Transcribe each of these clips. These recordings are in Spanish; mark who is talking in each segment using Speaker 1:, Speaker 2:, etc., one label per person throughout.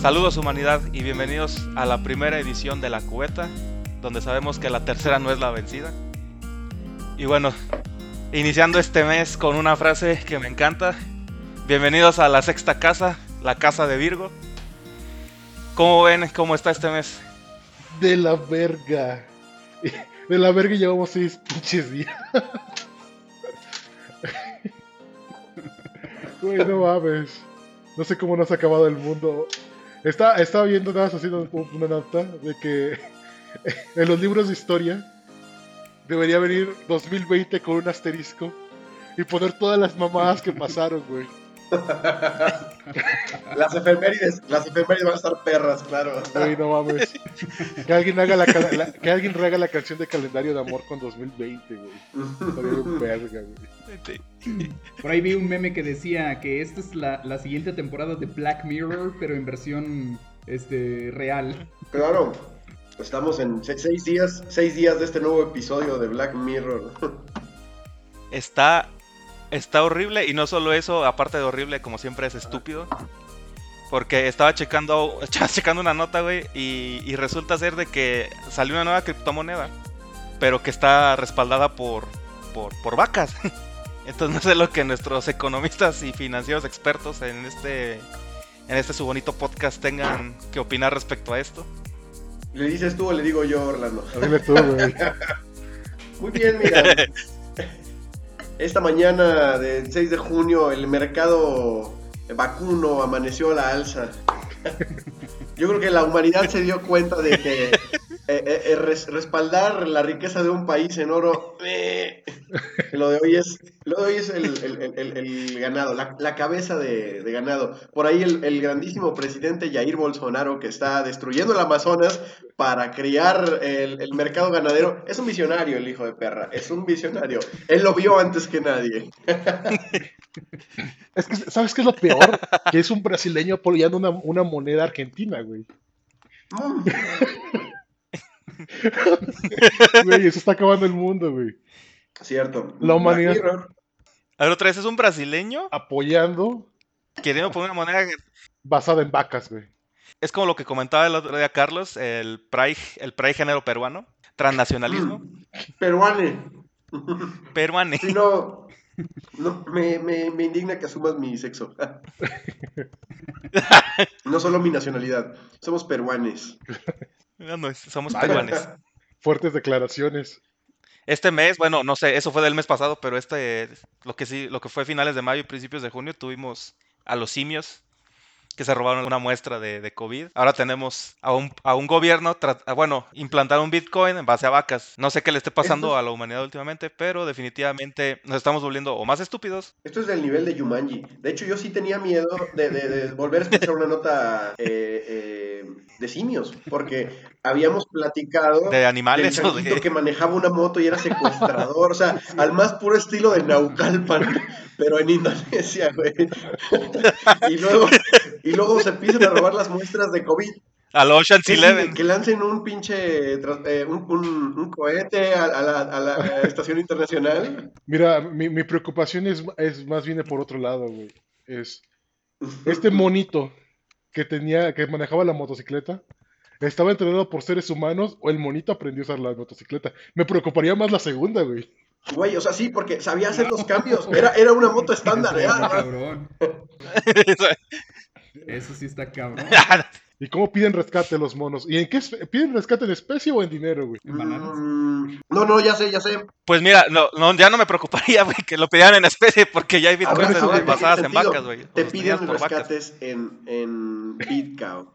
Speaker 1: Saludos humanidad y bienvenidos a la primera edición de La Cubeta, donde sabemos que la tercera no es la vencida. Y bueno, iniciando este mes con una frase que me encanta. Bienvenidos a la sexta casa, la casa de Virgo. ¿Cómo ven? ¿Cómo está este mes?
Speaker 2: De la verga. De la verga llevamos seis pinches días. Güey, no mames. No sé cómo nos ha acabado el mundo. Está, estaba viendo nada más haciendo una nota de que en los libros de historia debería venir 2020 con un asterisco y poner todas las mamadas que pasaron, güey.
Speaker 3: las efemérides, las efemérides van a estar perras, claro.
Speaker 2: Güey, no mames. Que alguien haga la, que alguien haga la canción de calendario de amor con 2020, güey. Verga.
Speaker 4: Por ahí vi un meme que decía que esta es la, la siguiente temporada de Black Mirror, pero en versión este real.
Speaker 3: Claro. Estamos en se- seis días, seis días de este nuevo episodio de Black Mirror.
Speaker 1: Está, está horrible y no solo eso, aparte de horrible, como siempre es estúpido. Porque estaba checando, estaba checando una nota, güey, y, y resulta ser de que salió una nueva criptomoneda, pero que está respaldada por, por, por vacas. Entonces no sé lo que nuestros economistas y financieros expertos en este, en este su bonito podcast tengan que opinar respecto a esto.
Speaker 3: ¿Le dices tú o le digo yo, Orlando?
Speaker 2: Dile tú, güey.
Speaker 3: Muy bien, mira. Esta mañana del 6 de junio el mercado vacuno amaneció a la alza. Yo creo que la humanidad se dio cuenta de que eh, eh, eh, res- respaldar la riqueza de un país en oro, eh, lo de hoy es, lo de hoy es el, el- el- el- el ganado, la, la cabeza de, de ganado. Por ahí el, grandísimo presidente Jair Bolsonaro que está destruyendo el Amazonas para criar el, el mercado ganadero. Es un visionario el hijo de perra, es un visionario. Él lo vio antes que nadie.
Speaker 2: Es que, ¿sabes qué es lo peor? Que es un brasileño apoyando una, una moneda argentina, güey. Güey, se está acabando el mundo, güey.
Speaker 3: Cierto.
Speaker 2: La humanidad.
Speaker 1: A ver, otra vez, es un brasileño
Speaker 2: Apoyando
Speaker 1: queriendo poner una moneda
Speaker 2: basada en vacas, güey.
Speaker 1: Es como lo que comentaba el otro día Carlos, el pride, el pride género peruano, transnacionalismo.
Speaker 3: Peruane.
Speaker 1: peruane.
Speaker 3: Sí, no, no, me, me, me indigna que asumas mi sexo. No solo mi nacionalidad, somos peruanes.
Speaker 1: No, no, somos peruanes.
Speaker 2: Fuertes declaraciones.
Speaker 1: Este mes, bueno, no sé, eso fue del mes pasado, pero este, lo que sí, lo que fue finales de mayo y principios de junio, tuvimos a los simios que se robaron una muestra de, de COVID. Ahora tenemos a un, a un gobierno, bueno, implantar un Bitcoin en base a vacas. No sé qué le esté pasando
Speaker 3: Esto
Speaker 1: a la humanidad últimamente, pero definitivamente nos estamos volviendo o más estúpidos.
Speaker 3: Esto es del nivel de Yumanji. De hecho, yo sí tenía miedo de, de- de volver a escuchar una nota eh, eh, de simios, porque habíamos platicado
Speaker 1: De animales
Speaker 3: del
Speaker 1: o
Speaker 3: changuito
Speaker 1: de...
Speaker 3: que manejaba una moto y era secuestrador, o sea, al más puro estilo de Naucalpan, pero en Indonesia, güey. y luego y luego se empiezan a robar las muestras de COVID.
Speaker 1: Al Ocean's Eleven.
Speaker 3: que lancen un pinche eh, un, un- un cohete a, a la, a la estación internacional.
Speaker 2: Mira, mi, mi preocupación es, es más bien por otro lado, güey. Es este monito que tenía, que manejaba la motocicleta, estaba entrenado por seres humanos o el monito aprendió a usar la motocicleta. Me preocuparía más la segunda, güey.
Speaker 3: Güey, o sea, sí, porque sabía hacer los cambios. Era, era una moto estándar,
Speaker 4: Eso
Speaker 3: ¿eh?
Speaker 4: cabrón. Eso sí está cabrón.
Speaker 2: ¿Y cómo piden rescate los monos? ¿Y en qué piden rescate en especie o en dinero, güey?
Speaker 4: ¿En bananas?
Speaker 3: Mm, no, no, ya sé, ya sé.
Speaker 1: Pues mira, no, no, ya no me preocuparía, güey, que lo pidieran en especie, porque ya hay bitcoins basadas en vacas, güey.
Speaker 3: Te piden
Speaker 1: vacas.
Speaker 3: rescates en, en Bitcoin.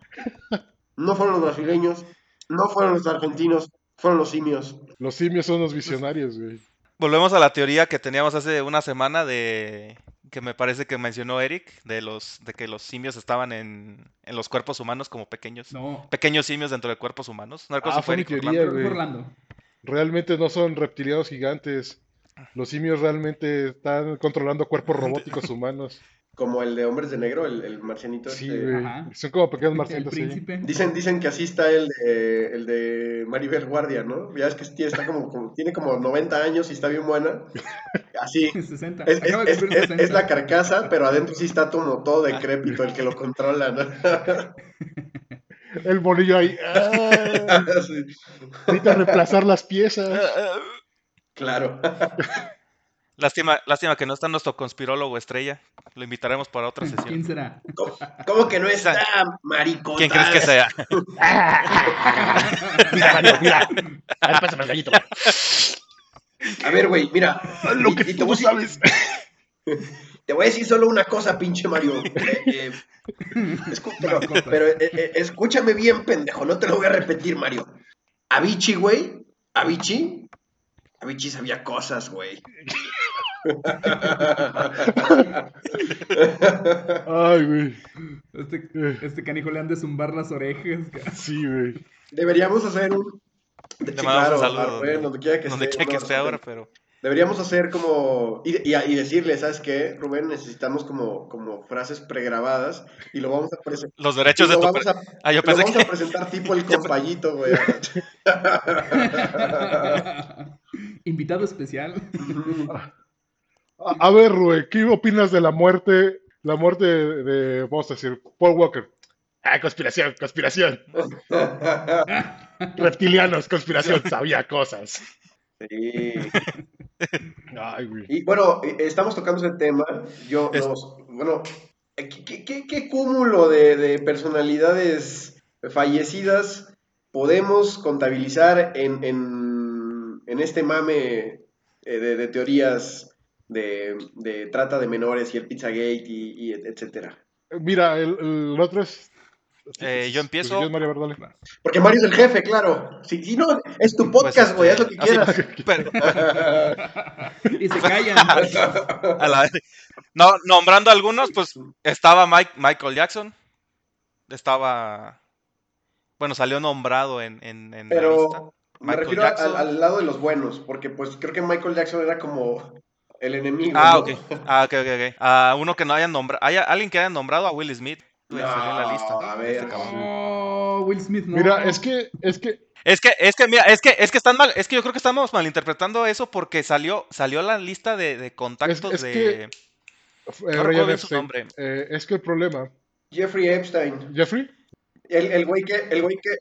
Speaker 3: No fueron los brasileños, no fueron los argentinos, fueron los simios.
Speaker 2: Los simios son los visionarios, güey.
Speaker 1: Volvemos a la teoría que teníamos hace una semana de que me parece que mencionó Eric, de los de que los simios estaban en, en los cuerpos humanos como pequeños
Speaker 4: No,
Speaker 1: pequeños simios dentro de cuerpos humanos. No
Speaker 2: Ah,
Speaker 1: fue
Speaker 2: mi teoría.
Speaker 1: Orlando.
Speaker 2: Realmente no son reptilianos gigantes. Los simios realmente están controlando cuerpos robóticos humanos.
Speaker 3: Como el de Hombres de Negro, el, el marcianito.
Speaker 2: Sí,
Speaker 3: este.
Speaker 4: Ajá.
Speaker 2: Son como pequeños marcianitos. sí.
Speaker 3: Dicen, dicen que así está el de, el de Maribel Guardia, ¿no? Ya es que tiene, está como, como- tiene como 90 años y está bien buena. Así.
Speaker 4: 60.
Speaker 3: Es, es- es-
Speaker 4: cumplir
Speaker 3: es-
Speaker 4: 60.
Speaker 3: es la carcasa, pero adentro sí está como todo decrépito el que lo controla, ¿no?
Speaker 2: El monillo ahí. ¡ah!
Speaker 3: Sí,
Speaker 2: Necesita reemplazar las piezas.
Speaker 3: claro.
Speaker 1: Lástima, lástima que no está nuestro conspirólogo estrella. Lo invitaremos para otra
Speaker 4: ¿Quién
Speaker 1: sesión.
Speaker 4: será?
Speaker 3: ¿Cómo, cómo que no está, maricota?
Speaker 1: ¿Quién crees que sea?
Speaker 2: Mira, Mario, mira. A ver, pásame el gallito.
Speaker 3: A ver, güey, mira.
Speaker 2: Lo
Speaker 3: y-
Speaker 2: que
Speaker 3: y te
Speaker 2: tú
Speaker 3: voy a decir-
Speaker 2: sabes.
Speaker 3: Te voy a decir solo una cosa, pinche Mario. Eh, eh, pero, eh, eh, escúchame bien, pendejo. No te lo voy a repetir, Mario. Avicii, güey. Avicii. Avicii sabía cosas, güey.
Speaker 2: Ay, güey.
Speaker 4: Este, este canijo le han de zumbar las orejas. ca-
Speaker 2: Sí, güey.
Speaker 3: Deberíamos hacer un.
Speaker 1: Le
Speaker 3: Sí,
Speaker 1: mandamos un
Speaker 3: claro,
Speaker 1: saludo.
Speaker 3: donde quiera que
Speaker 1: donde
Speaker 3: esté,
Speaker 1: quiera que esté ahora, pero.
Speaker 3: Deberíamos hacer como. Y, y- y decirle, ¿sabes qué, Rubén? Necesitamos como, como frases pregrabadas y lo vamos a presentar.
Speaker 1: Los derechos de
Speaker 3: lo
Speaker 1: tu.
Speaker 3: vamos a,
Speaker 1: Ah, yo
Speaker 3: lo
Speaker 1: pensé
Speaker 3: vamos a
Speaker 1: que.
Speaker 3: presentar tipo el compayito, güey.
Speaker 4: Invitado especial.
Speaker 2: A, a ver, Rue, ¿qué opinas de la muerte? La muerte de, de, vamos a decir, Paul Walker. Ah, conspiración, conspiración. Reptilianos, conspiración, sabía cosas.
Speaker 3: Sí.
Speaker 2: Ay, güey.
Speaker 3: Y bueno, eh, estamos tocando ese tema. Yo,
Speaker 1: Es-
Speaker 3: bueno, eh, ¿qué, qué- qué- qué cúmulo de, de personalidades fallecidas podemos contabilizar en, en, en este mame eh, de, de teorías de, de trata de menores y el Pizzagate y, y etcétera?
Speaker 2: Mira, el, el otro es.
Speaker 1: Eh, yo empiezo.
Speaker 2: Pues, yo, Mario Bardale.
Speaker 3: Porque Mario es el jefe, claro. Si, si no, es tu podcast, güey, haz lo que
Speaker 1: Pues, así-
Speaker 3: quieras.
Speaker 1: pero-
Speaker 4: y se callan.
Speaker 1: a la- No, nombrando algunos, pues estaba Mike, Michael Jackson. Estaba. Bueno, salió nombrado en, en, en la lista.
Speaker 3: Pero me
Speaker 1: Michael
Speaker 3: refiero al, al lado de los buenos, porque pues creo que Michael Jackson era como el enemigo.
Speaker 1: Ah,
Speaker 3: ¿no?
Speaker 1: ok. Ah, ok, ok, ok. A uno que no hayan nombrado. ¿Hay alguien que haya nombrado a Will Smith? En la lista.
Speaker 3: No, a ver.
Speaker 1: Este.
Speaker 4: Oh, Will Smith, no.
Speaker 2: Mira, es que, es que,
Speaker 1: Es que, es que, mira, es que, es que están mal, es que yo creo que estamos malinterpretando eso porque salió, salió la lista de, de contactos
Speaker 2: es
Speaker 1: de.
Speaker 2: que- eh,
Speaker 1: No
Speaker 2: Ryan
Speaker 1: su nombre.
Speaker 2: eh, es que el problema,
Speaker 3: Jeffrey Epstein.
Speaker 2: Jeffrey,
Speaker 3: El, el güey que, el güey que,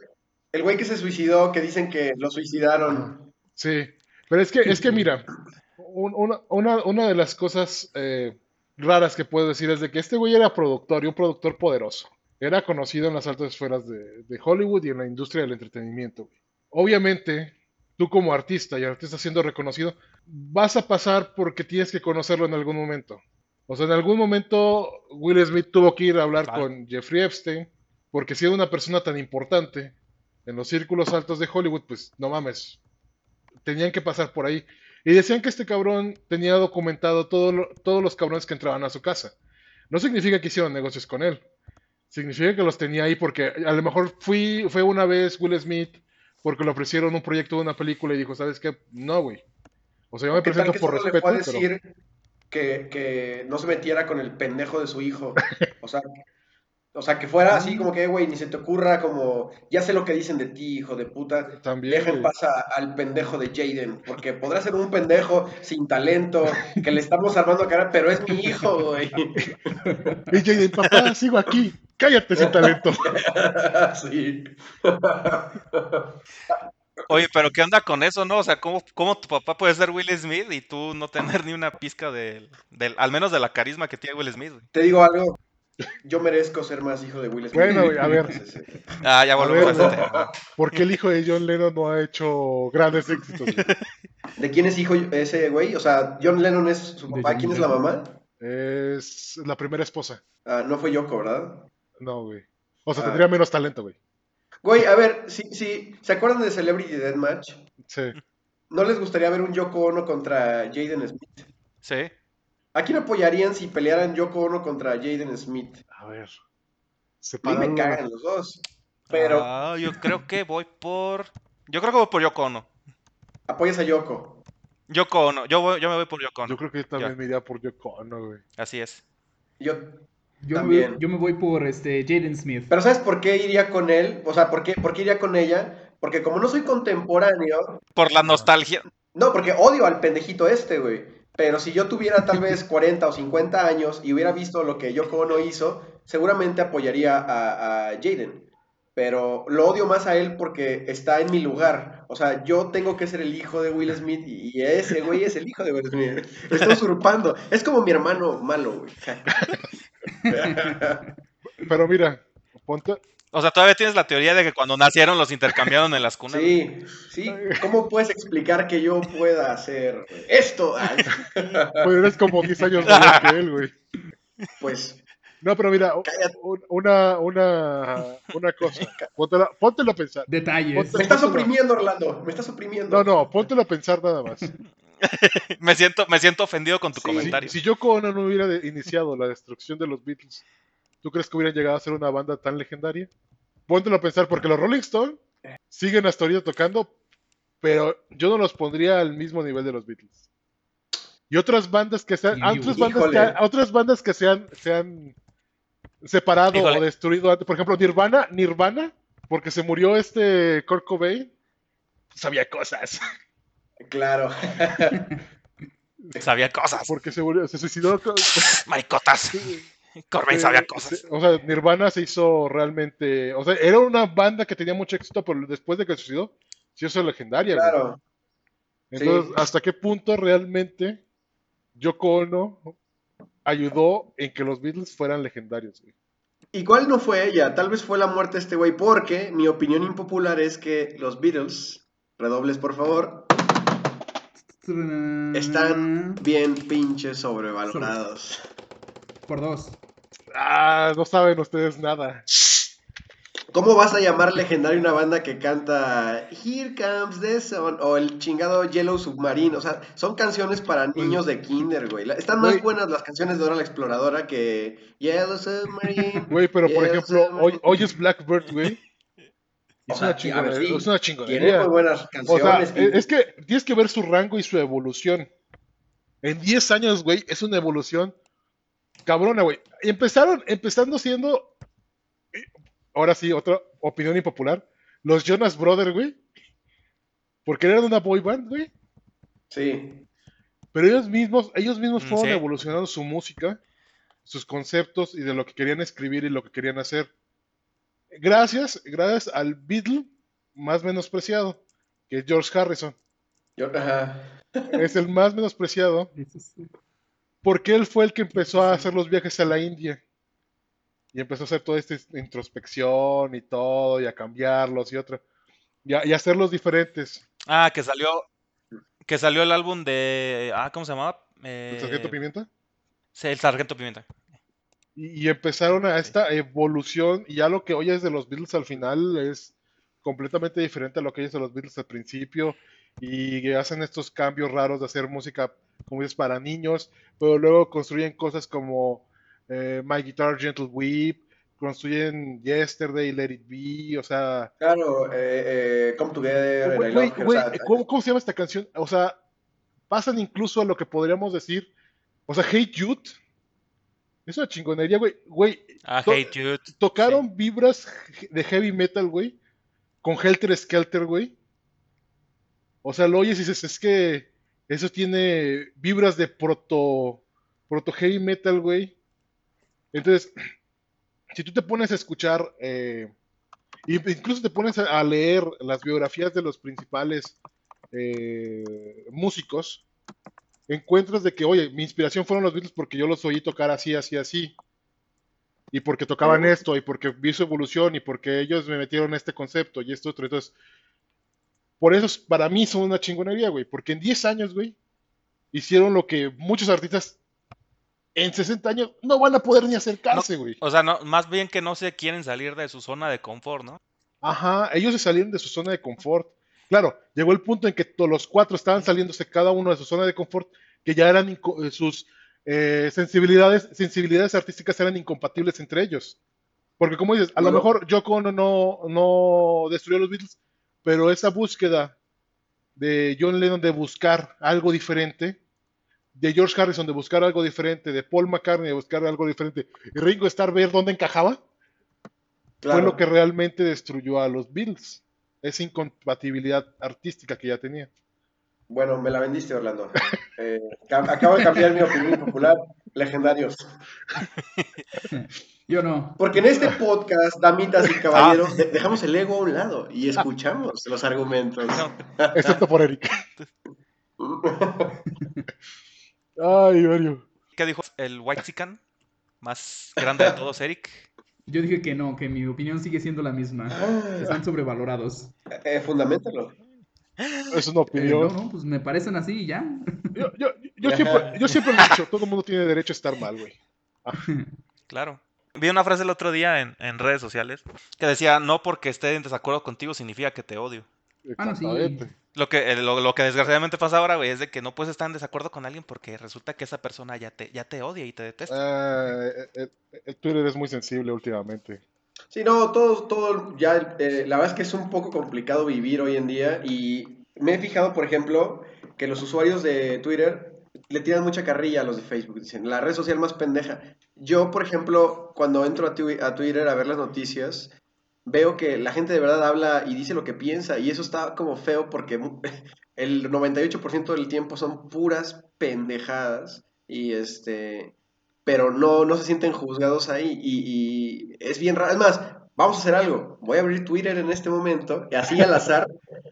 Speaker 3: el güey que se suicidó, que dicen que lo suicidaron.
Speaker 2: sí, pero es que, es que mira, un- una, una, una de las cosas eh, raras que puedo decir es de que este güey era productor y un productor poderoso. Era conocido en las altas esferas de, de Hollywood y en la industria del entretenimiento. güey. Obviamente, tú como artista y artista siendo reconocido, vas a pasar porque tienes que conocerlo en algún momento. O sea, en algún momento Will Smith tuvo que ir a hablar
Speaker 1: Vale.
Speaker 2: con Jeffrey Epstein, porque si era una persona tan importante en los círculos altos de Hollywood, pues no mames, tenían que pasar por ahí. Y decían que este cabrón tenía documentado todo lo- todos los cabrones que entraban a su casa. No significa que hicieron negocios con él. Significa que los tenía ahí porque a lo mejor fui, fue una vez Will Smith porque le ofrecieron un proyecto de una película y dijo, ¿sabes qué? No, güey. O sea, yo me
Speaker 3: ¿Qué tal
Speaker 2: presento por respeto,
Speaker 3: a
Speaker 2: pero...
Speaker 3: decir que, que no se metiera con el pendejo de su hijo? O sea, o sea que fuera así como que, güey, ni se te ocurra como, ya sé lo que dicen de ti, hijo de puta.
Speaker 2: También,
Speaker 3: Deja en
Speaker 2: güey.
Speaker 3: paz a- al pendejo de Jaden, porque podrá ser un pendejo sin talento, que le estamos armando cara, pero es mi hijo, güey.
Speaker 2: Y Jaden, papá, sigo aquí. Cállate sin talento.
Speaker 3: sí.
Speaker 1: Oye, pero ¿qué onda con eso, no? O sea, ¿cómo, cómo tu papá puede ser Will Smith y tú no tener ni una pizca del, del al menos de la carisma que tiene Will Smith? güey?
Speaker 3: Te digo algo, yo merezco ser más hijo de Will Smith.
Speaker 2: Bueno, güey, a ver.
Speaker 3: Sí.
Speaker 1: Ah, ya
Speaker 2: A
Speaker 1: volvemos a,
Speaker 2: ver,
Speaker 1: ese tema.
Speaker 2: ¿Por qué el hijo de John Lennon no ha hecho grandes éxitos?
Speaker 3: ¿De quién es hijo ese güey? O sea, John Lennon es su papá, ¿quién es la mamá?
Speaker 2: Es la primera esposa.
Speaker 3: Ah, no fue Yoko, ¿verdad?
Speaker 2: No, güey. O sea,
Speaker 3: Ah.
Speaker 2: tendría menos talento, güey.
Speaker 3: Güey, a ver, si, si, ¿se acuerdan de Celebrity Deathmatch?
Speaker 2: Sí.
Speaker 3: ¿No les gustaría ver un Yoko Ono contra Jaden Smith?
Speaker 1: Sí.
Speaker 3: ¿A quién apoyarían si pelearan Yoko Ono contra Jaden Smith?
Speaker 2: A ver.
Speaker 3: A mí me cagan los dos. Pero
Speaker 1: Ah, yo creo que voy por. Yo creo que voy por Yoko Ono.
Speaker 3: apoyas a Yoko.
Speaker 1: Yoko Ono. Yo, voy- yo me voy por Yoko Ono.
Speaker 2: Yo creo que yo también
Speaker 1: Ya.
Speaker 2: me iría por Yoko Ono, güey.
Speaker 1: Así es.
Speaker 3: Yo
Speaker 4: Yo me,
Speaker 3: También.
Speaker 4: voy, yo me voy por este Jaden Smith.
Speaker 3: Pero ¿sabes por qué iría con él? O sea, ¿por qué, por qué iría con ella? Porque como no soy contemporáneo,
Speaker 1: Por la nostalgia.
Speaker 3: no, porque odio al pendejito este, güey. Pero si yo tuviera tal vez 40 o 50 años y hubiera visto lo que Yoko Ono hizo, seguramente apoyaría a, a Jaden. Pero lo odio más a él porque está en mi lugar. O sea, yo tengo que ser el hijo de Will Smith y y ese güey es el hijo de Will Smith. Está usurpando. Es como mi hermano malo, güey.
Speaker 2: Pero mira, ponte,
Speaker 1: O sea, todavía tienes la teoría de que cuando nacieron los intercambiaron en las cunas.
Speaker 3: Sí, sí. ¿Cómo puedes explicar que yo pueda hacer esto? Ah,
Speaker 2: pues eres como 10 años mayor que él, güey.
Speaker 3: Pues
Speaker 2: No, pero mira, una, una, una cosa. Póntela, póntelo a pensar.
Speaker 4: Detalles.
Speaker 3: me estás oprimiendo, Orlando. Me estás oprimiendo.
Speaker 2: No, no, póntelo a pensar nada más.
Speaker 1: Me siento, me siento ofendido con tu
Speaker 3: Sí.
Speaker 1: comentario.
Speaker 2: Si Yoko Ono no hubiera iniciado la destrucción de los Beatles, ¿tú crees que hubieran llegado a ser una banda tan legendaria? Póntelo a pensar, porque los Rolling Stones siguen hasta ahorita tocando, pero yo no los pondría al mismo nivel de los Beatles. Y otras bandas que se han,
Speaker 4: Híjole.
Speaker 2: otras bandas que, han- otras bandas que se han, se han separado
Speaker 1: Híjole.
Speaker 2: o destruido antes. Por ejemplo, Nirvana, Nirvana, porque se murió este Kurt Cobain, sabía cosas.
Speaker 3: Claro.
Speaker 1: Sabía cosas.
Speaker 2: Porque se murió, se suicidó. con-
Speaker 1: Maricotas. Corbin sabía cosas.
Speaker 2: o sea, Nirvana se hizo realmente. O sea, era una banda que tenía mucho éxito, pero después de que suicidó, se hizo legendaria. güey.
Speaker 3: Claro.
Speaker 2: Entonces,
Speaker 3: sí.
Speaker 2: ¿hasta qué punto realmente Yoko Ono ayudó en que los Beatles fueran legendarios? güey?
Speaker 3: Igual no fue ella, tal vez fue la muerte de este güey, porque mi opinión impopular es que los Beatles, redobles por favor, están bien pinches sobrevalorados.
Speaker 4: Por dos.
Speaker 2: Ah, no saben ustedes nada.
Speaker 3: ¿Cómo vas a llamar legendaria una banda que canta Here Comes the Sun o el chingado Yellow Submarine? O sea, son canciones para niños de kinder, güey. Están más
Speaker 2: Güey.
Speaker 3: buenas las canciones de Dora la Exploradora que Yellow Submarine.
Speaker 2: Güey, pero por ejemplo, hoy, es Blackbird, güey. Es
Speaker 3: sea,
Speaker 2: una
Speaker 3: sí.
Speaker 2: Es una
Speaker 3: Tiene
Speaker 2: chingonería.
Speaker 3: muy buenas
Speaker 2: O sea,
Speaker 3: canciones. y-
Speaker 2: es que tienes que ver su rango y su evolución. En 10 años, güey, es una evolución cabrona, güey. Y Empezaron, empezando siendo, eh, ahora sí, otra opinión impopular, los Jonas Brothers, güey. Porque eran una boy band, güey.
Speaker 3: Sí.
Speaker 2: Pero ellos mismos, ellos mismos
Speaker 1: Mm,
Speaker 2: fueron
Speaker 1: sí.
Speaker 2: evolucionando su música, sus conceptos y de lo que querían escribir y lo que querían hacer. Gracias, gracias al Beatle más menospreciado, que es George Harrison.
Speaker 3: Yo.
Speaker 2: Es el más menospreciado. Porque él fue el que empezó a hacer los viajes a la India. Y empezó a hacer toda esta introspección y todo, y a cambiarlos y otro. Y a, y a hacerlos diferentes.
Speaker 1: Ah, que salió. Que salió el álbum de. Ah, ¿cómo se llamaba? Eh,
Speaker 2: ¿El Sargento Pimienta?
Speaker 1: sí, el Sargento Pimienta.
Speaker 2: Y, y empezaron a esta evolución, y ya lo que oyes de los Beatles al final es completamente diferente a lo que oyes de los Beatles al principio, y que hacen estos cambios raros de hacer música, como dices, para niños, pero luego construyen cosas como eh, My Guitar Gentle Weep, construyen Yesterday, Let It Be, o sea...
Speaker 3: Claro, eh, eh, Come Together, o sea,
Speaker 2: ¿cómo, cómo se llama esta canción? O sea, pasan incluso a lo que podríamos decir, o sea, Hey Jude, es una chingonería, güey, güey,
Speaker 1: Ah,
Speaker 2: To-
Speaker 1: Hey Jude.
Speaker 2: tocaron vibras de heavy metal, güey, con Helter Skelter, güey. O sea, lo oyes y dices, es que eso tiene vibras de proto, proto heavy metal, güey. Entonces, si tú te pones a escuchar, eh, incluso te pones a, leer las biografías de los principales eh, músicos, encuentras de que, oye, mi inspiración fueron los Beatles porque yo los oí tocar así, así, así. Y porque tocaban esto, y porque vi su evolución, y porque ellos me metieron este concepto y esto otro. Entonces, por eso es- para mí son una chingonería, güey. Porque en 10 años, güey, hicieron lo que muchos artistas en 60 años no van a poder ni acercarse, güey.
Speaker 1: O sea, no, más bien que no se quieren salir de su zona de confort, ¿no?
Speaker 2: Ajá, ellos se salieron de su zona de confort. Claro, llegó el punto en que todos los cuatro estaban saliéndose cada uno de su zona de confort, que ya eran eh, sus eh, sensibilidades, sensibilidades artísticas eran incompatibles entre ellos. Porque como dices, a lo mejor Yoko Ono no, no destruyó los Beatles, pero esa búsqueda de John Lennon de buscar algo diferente de George Harrison de buscar algo diferente, de Paul McCartney de buscar algo diferente, y Ringo Starr ver dónde encajaba,
Speaker 3: Claro.
Speaker 2: fue lo que realmente destruyó a los Beatles. Esa incompatibilidad artística que ya tenía.
Speaker 3: Bueno, me la vendiste, Orlando. Eh, ca- acabo de cambiar mi opinión popular. Legendarios.
Speaker 4: Yo no.
Speaker 3: Porque en este podcast, damitas y caballeros, de- dejamos el ego a un lado y escuchamos los argumentos.
Speaker 2: Excepto por Eric. Ay, Mario.
Speaker 1: ¿Qué dijo el White Más grande de todos, Eric.
Speaker 4: Yo dije que no, que mi opinión sigue siendo la misma.
Speaker 3: Ah,
Speaker 4: Están sobrevalorados.
Speaker 3: eh, fundamentalo.
Speaker 2: Es una
Speaker 4: Eh,
Speaker 2: opinión.
Speaker 4: no, no, pues me parecen así y ya.
Speaker 2: Yo, yo, yo siempre, yo siempre lo he dicho, todo el mundo tiene derecho a estar mal, güey.
Speaker 1: Claro. Vi una frase el otro día en, en redes sociales que decía, no porque esté en desacuerdo contigo significa que te odio.
Speaker 4: Ah, no, sí.
Speaker 2: Exactamente.
Speaker 1: Lo que, eh, lo, lo que desgraciadamente pasa ahora, güey, es de que no puedes estar en desacuerdo con alguien porque resulta que esa persona ya te, ya te odia y te detesta.
Speaker 2: Eh, eh, eh, el Twitter es muy sensible últimamente.
Speaker 3: Sí, no, todo, todo, ya, eh, la verdad es que es un poco complicado vivir hoy en día y me he fijado, por ejemplo, que los usuarios de Twitter le tiran mucha carrilla a los de Facebook, dicen, la red social más pendeja. Yo, por ejemplo, cuando entro a, Twi- a Twitter a ver las noticias, veo que la gente de verdad habla y dice lo que piensa y eso está como feo porque el 98% del tiempo son puras pendejadas y este pero no, no se sienten juzgados ahí y, y es bien raro. Es más, vamos a hacer algo. Voy a abrir Twitter en este momento y así al azar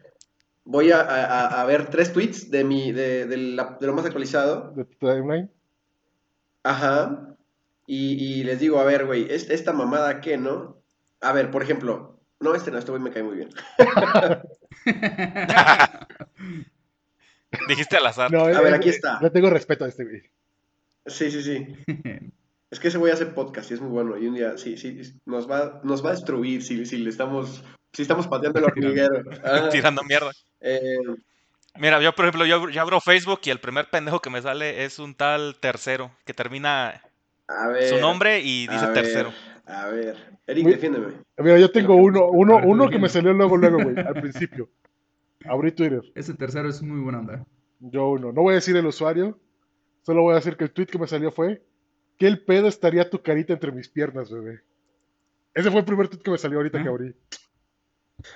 Speaker 3: voy a, a- a ver tres tweets de, mi, de, de la- de lo más actualizado.
Speaker 2: De tu timeline.
Speaker 3: Ajá. Y, y les digo, a ver, güey, ¿es- ¿esta mamada qué, no? A ver, por ejemplo, no, este no, este güey me cae muy bien.
Speaker 1: Dijiste al azar.
Speaker 2: No,
Speaker 3: A
Speaker 2: eh,
Speaker 3: ver,
Speaker 2: eh,
Speaker 3: aquí está.
Speaker 2: Le tengo respeto a este güey.
Speaker 3: Sí, sí, sí. Es que ese güey hace podcast y es muy bueno. Y un día, sí, sí, nos va, nos va a destruir si, si le estamos, si estamos pateando el hormiguero.
Speaker 1: Tirando mierda.
Speaker 3: Eh,
Speaker 1: Mira, yo por ejemplo, yo, yo abro Facebook y el primer pendejo que me sale es un tal tercero, que termina
Speaker 3: a ver.
Speaker 1: su nombre y dice
Speaker 3: a ver,
Speaker 1: tercero.
Speaker 3: A ver, Eric,
Speaker 2: Muy-
Speaker 3: defiéndeme.
Speaker 2: Mira, yo tengo uno, uno, uno que me salió luego, luego, güey, al principio. Abrí Twitter.
Speaker 4: Ese tercero es muy buena onda.
Speaker 2: Yo uno. No voy a decir el usuario, solo voy a decir que el tweet que me salió fue: ¿Qué el pedo estaría tu carita entre mis piernas, bebé? Ese fue el primer tweet que me salió ahorita
Speaker 4: ¿Ah?
Speaker 2: que abrí.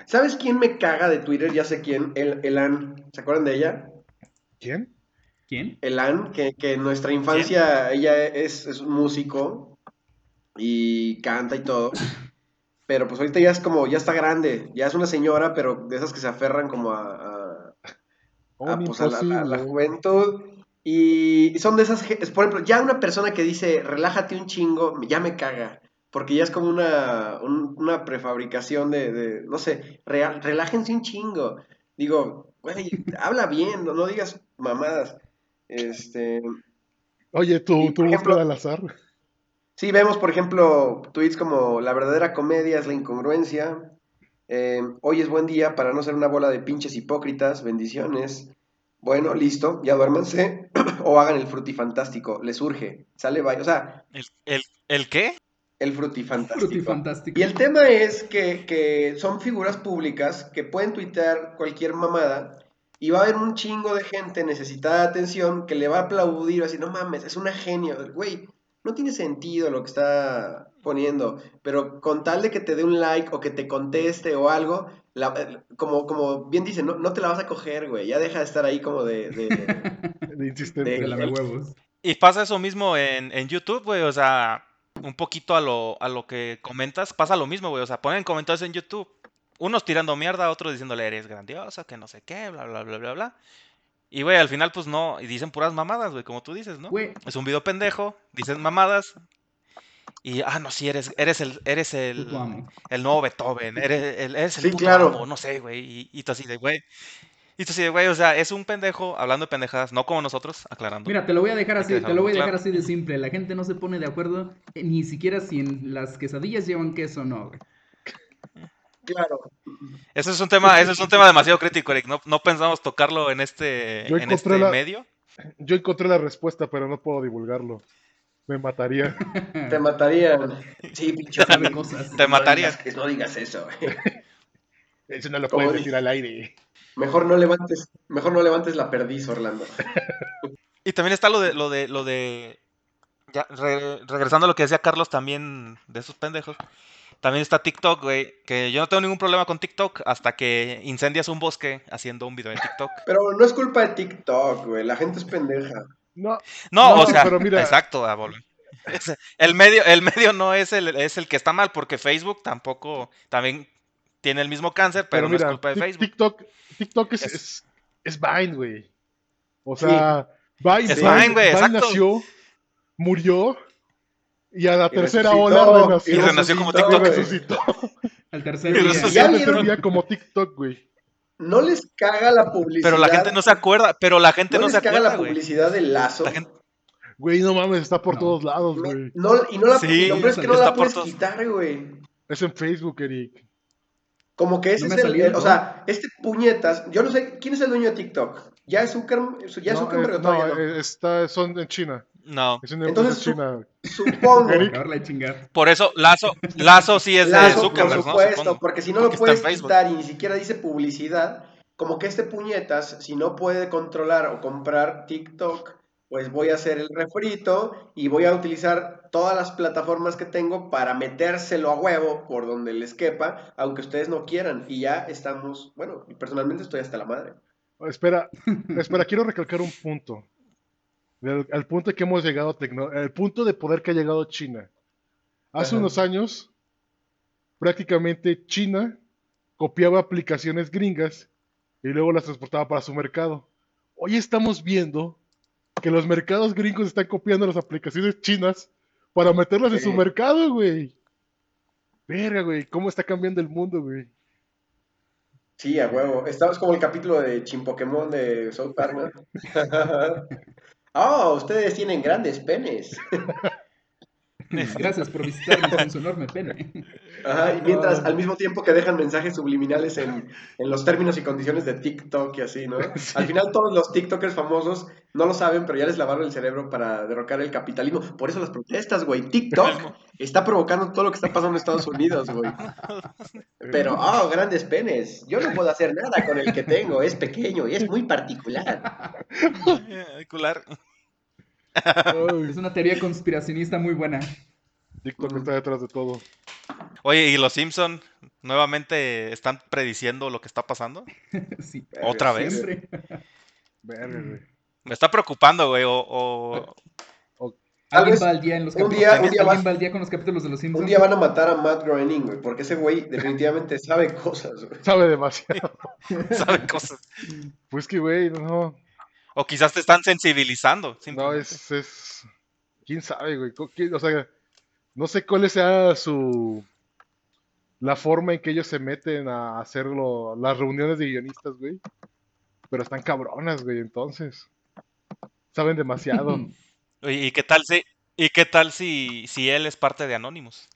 Speaker 3: ¿Sabes quién me caga de Twitter? Ya sé quién. El, Elan. ¿Se acuerdan de ella?
Speaker 2: ¿Quién?
Speaker 4: ¿Quién?
Speaker 3: Elan, que, que en nuestra infancia ella es, es un músico y canta y todo. Pero pues ahorita ya es como, ya está grande, ya es una señora, pero de esas que se aferran como a, a- pues, a la, a la
Speaker 2: imposible.
Speaker 3: juventud. Y son de esas, por ejemplo, ya una persona que dice, relájate un chingo, ya me caga. Porque ya es como una, un- una prefabricación de, de, no sé, real, relájense un chingo. Digo, güey, habla bien, no, no digas mamadas. Este,
Speaker 2: Oye, tu
Speaker 3: por ejemplo-
Speaker 2: al azar.
Speaker 3: Sí, vemos, por ejemplo, tweets como la verdadera comedia es la incongruencia. eh, hoy es buen día para no ser una bola de pinches hipócritas. Bendiciones. Bueno, listo, ya duérmanse. o hagan el frutifantástico. Les urge. Sale, bye. O sea,
Speaker 1: ¿El, el, el qué?
Speaker 3: el frutifantástico.
Speaker 4: Frutifantástico.
Speaker 3: Y el tema es que, que son figuras públicas que pueden tuitear cualquier mamada y va a haber un chingo de gente necesitada de atención que le va a aplaudir, va a decir, no mames, es una genio. Güey, no tiene sentido lo que está poniendo, pero con tal de que te dé un like o que te conteste o algo, la- eh, como, como bien dice, no, no te la vas a coger, güey, ya deja de estar ahí como de... de-
Speaker 2: De insistente.
Speaker 3: De-
Speaker 4: huevos.
Speaker 1: Y pasa eso mismo en, en YouTube, güey, o sea, un poquito a lo, a lo que comentas, pasa lo mismo, güey, o sea, ponen comentarios en YouTube, unos tirando mierda, otros diciéndole eres grandioso, que no sé qué, bla, bla, bla, bla, bla. Y, güey, al final, pues no, y dicen puras mamadas, güey, como tú dices, ¿no?
Speaker 4: Güey,
Speaker 1: Es un video pendejo, dicen mamadas. Y, ah, no, sí, eres, eres el, eres el, el nuevo Beethoven, eres el, eres el
Speaker 3: Sí,
Speaker 1: puto
Speaker 3: claro.
Speaker 1: amo, no sé, güey. Y, y tú así de, güey. Y tú así de, güey, o sea, es un pendejo hablando de pendejadas, no como nosotros, aclarando.
Speaker 4: Mira, te lo voy a dejar así, te lo voy a dejar
Speaker 1: claro.
Speaker 4: así de simple. La gente no se pone de acuerdo eh, ni siquiera si en las quesadillas llevan queso o no, güey.
Speaker 3: Claro.
Speaker 1: Ese es un tema, ese es un tema demasiado crítico, Eric. No, no pensamos tocarlo en este, en este
Speaker 2: la-
Speaker 1: medio.
Speaker 2: Yo encontré la respuesta, pero no puedo divulgarlo. Me mataría.
Speaker 3: Te matarían. Sí, pinche.
Speaker 4: Cosas.
Speaker 1: Te
Speaker 3: No
Speaker 1: mataría.
Speaker 3: digas- No digas eso.
Speaker 2: Eso no lo
Speaker 3: puedes
Speaker 2: puedes decir al aire.
Speaker 3: Mejor no levantes, mejor no levantes la perdiz, Orlando.
Speaker 1: Y también está lo de, lo de, lo de. Ya, re- regresando a lo que decía Carlos también de esos pendejos. También está TikTok, güey. Que yo no tengo ningún problema con TikTok hasta que incendias un bosque haciendo un video en TikTok.
Speaker 3: Pero no es culpa de TikTok, güey. La gente es pendeja.
Speaker 2: No,
Speaker 1: No,
Speaker 2: No,
Speaker 1: o sea,
Speaker 2: pero mira-
Speaker 1: exacto, Abol. El medio, el medio no es el, es el que está mal, porque Facebook tampoco también tiene el mismo cáncer, pero,
Speaker 2: pero, mira,
Speaker 1: no es culpa de Facebook.
Speaker 2: TikTok, TikTok es,
Speaker 1: Es-
Speaker 2: es, es Vine, güey. O sea, Vine,
Speaker 1: Es Vine, güey, exacto.
Speaker 2: nació, murió, y a la
Speaker 3: Y
Speaker 2: tercera
Speaker 3: resucitó,
Speaker 2: ola renació.
Speaker 1: Y renació como TikTok, güey.
Speaker 2: resucitó.
Speaker 4: Al tercer
Speaker 1: Y
Speaker 4: día.
Speaker 1: resucitó.
Speaker 3: ¿Ya
Speaker 2: al tercer día como TikTok, güey.
Speaker 3: No les caga la publicidad.
Speaker 1: Pero la gente no se acuerda, pero la gente
Speaker 3: ¿No
Speaker 1: no,
Speaker 3: les
Speaker 1: se
Speaker 3: caga
Speaker 1: acuerda,
Speaker 3: la
Speaker 1: güey.
Speaker 3: publicidad del lazo.
Speaker 1: La gente-
Speaker 2: Güey, no mames, está por
Speaker 4: No.
Speaker 2: todos lados, güey.
Speaker 3: no, y no la,
Speaker 1: Sí,
Speaker 3: lo peor es que no la puedes
Speaker 1: todos.
Speaker 3: quitar, güey.
Speaker 2: Es en Facebook, Eric.
Speaker 3: Como que ese
Speaker 4: No
Speaker 3: es el, el- o sea, este puñetas, yo no sé, ¿quién es el dueño de TikTok? ¿Ya es Zuckerberg? ¿Ya es Zuckerberg
Speaker 2: eh, no,
Speaker 3: no?
Speaker 2: eh, está, son en China.
Speaker 1: No.
Speaker 2: Es una
Speaker 3: Entonces,
Speaker 2: china.
Speaker 3: Supongo.
Speaker 4: De.
Speaker 1: Por eso, Lazo, Lazo sí es de
Speaker 3: Lazo, por
Speaker 1: Zuckerberg, ¿no?
Speaker 3: supuesto,
Speaker 1: Supongo.
Speaker 3: porque si no
Speaker 1: Porque
Speaker 3: lo puedes quitar y ni siquiera dice publicidad, como que este puñetas, si no puede controlar o comprar TikTok, pues voy a hacer el refrito y voy a utilizar todas las plataformas que tengo para metérselo a huevo por donde les quepa, aunque ustedes no quieran. Y ya estamos, bueno, personalmente estoy hasta la madre.
Speaker 2: Espera, espera, quiero recalcar un punto. Del- al punto que hemos llegado, tecno- el punto de poder que ha llegado China. Hace
Speaker 3: Ajá.
Speaker 2: unos años, prácticamente China copiaba aplicaciones gringas y luego las transportaba para su mercado. Hoy estamos viendo que los mercados gringos están copiando las aplicaciones chinas para meterlas en su mercado, güey. Verga, güey, cómo está cambiando el mundo, güey.
Speaker 3: Sí, a huevo. Estamos como el capítulo de Chin Pokémon de South Park, ¿no? Oh, ustedes tienen grandes penes.
Speaker 4: Gracias por visitarnos con su enorme pene.
Speaker 3: Ajá, y mientras al mismo tiempo que dejan mensajes subliminales en, en los términos y condiciones de TikTok y así, ¿no? Al final todos los TikTokers famosos no lo saben, pero ya les lavaron el cerebro para derrocar el capitalismo. Por eso las protestas, güey. TikTok está provocando todo lo que está pasando en Estados Unidos, güey. Pero, oh, grandes penes. Yo no puedo hacer nada con el que tengo. Es pequeño y es muy particular.
Speaker 1: Cular.
Speaker 2: Ay,
Speaker 4: Es una teoría conspiracionista muy buena.
Speaker 2: TikTok está detrás de todo.
Speaker 1: Oye, ¿y los Simpson nuevamente están prediciendo lo que está pasando?
Speaker 4: Sí,
Speaker 1: ¿Otra vez?
Speaker 2: Verga.
Speaker 1: Me está preocupando, güey, o... o-
Speaker 4: Alguien va al día en los
Speaker 3: un
Speaker 4: capítulos.
Speaker 3: día- un día
Speaker 4: alguien
Speaker 3: vas-
Speaker 4: va al día con los capítulos de los Simpsons.
Speaker 3: Un día van a matar a Matt Groening, güey, porque ese güey definitivamente sabe cosas, güey.
Speaker 2: Sabe demasiado.
Speaker 1: sabe cosas.
Speaker 2: Pues que, güey, no.
Speaker 1: O quizás te están sensibilizando.
Speaker 2: No, es, es. ¿Quién sabe, güey? O sea, no sé cuál sea su. La forma en que ellos se meten a hacerlo, las reuniones de guionistas, güey. Pero están cabronas, güey, entonces. Saben demasiado.
Speaker 1: ¿Y qué tal si, y qué tal si, si él es parte de Anonymous?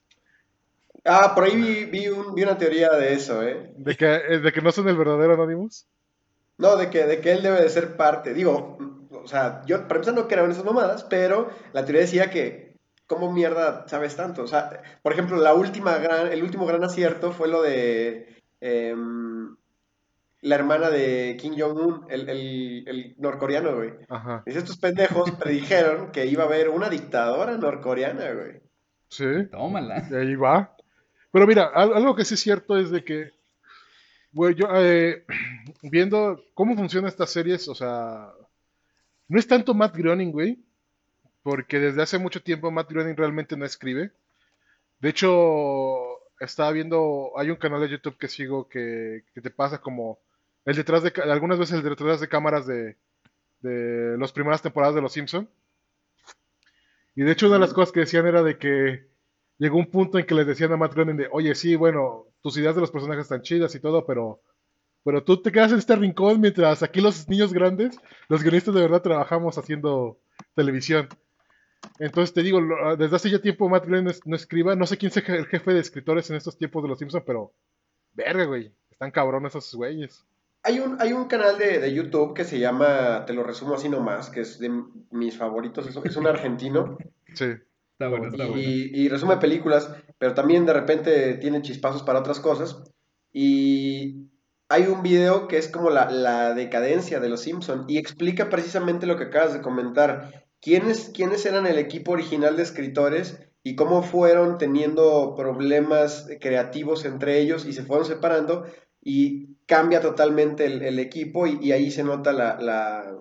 Speaker 3: Ah, por ahí vi, vi un- vi una teoría de eso, ¿eh?
Speaker 2: De que, eh, de que no son el verdadero Anonymous.
Speaker 3: No, de que, de que él debe de ser parte. Digo, o sea, yo para empezar no creo en esas mamadas, pero la teoría decía que, ¿cómo mierda sabes tanto? O sea, por ejemplo, la última gran, el último gran acierto fue lo de em, la hermana de Kim Jong-un, el, el, el norcoreano, güey.
Speaker 2: Ajá.
Speaker 3: Dice, estos pendejos predijeron que iba a haber una dictadora norcoreana, güey.
Speaker 2: Sí.
Speaker 4: Tómala.
Speaker 2: Y ahí va. Pero mira, al- algo que sí es cierto es de que, güey, yo eh, viendo cómo funcionan estas series, o sea, no es tanto Matt Groening, güey, porque desde hace mucho tiempo Matt Groening realmente no escribe. De hecho, estaba viendo, hay un canal de YouTube que sigo que, que te pasa como el detrás de, algunas veces el detrás de cámaras de, de las primeras temporadas de Los Simpson. Y de hecho una de las cosas que decían era de que llegó un punto en que les decían a Matt Groening de, oye, sí, bueno, tus ideas de los personajes están chidas y todo, pero, pero tú te quedas en este rincón mientras aquí los niños grandes, los guionistas de verdad trabajamos haciendo televisión. Entonces te digo, lo- desde hace ya tiempo Matt Groening no escriba, no sé quién sea el jefe de escritores en estos tiempos de los Simpsons, pero verga, güey, están cabrones esos güeyes.
Speaker 3: Hay un, hay un canal de, de YouTube que se llama, te lo resumo así nomás, que es de mis favoritos, es, es un argentino
Speaker 2: Sí.
Speaker 3: Y, resume películas, pero también de repente tiene chispazos para otras cosas. Y hay un video que es como la, decadencia de los Simpson y explica precisamente lo que acabas de comentar. ¿Quiénes, ¿Quiénes eran el equipo original de escritores y cómo fueron teniendo problemas creativos entre ellos y se fueron separando y cambia totalmente el, equipo y, y ahí se nota la, la,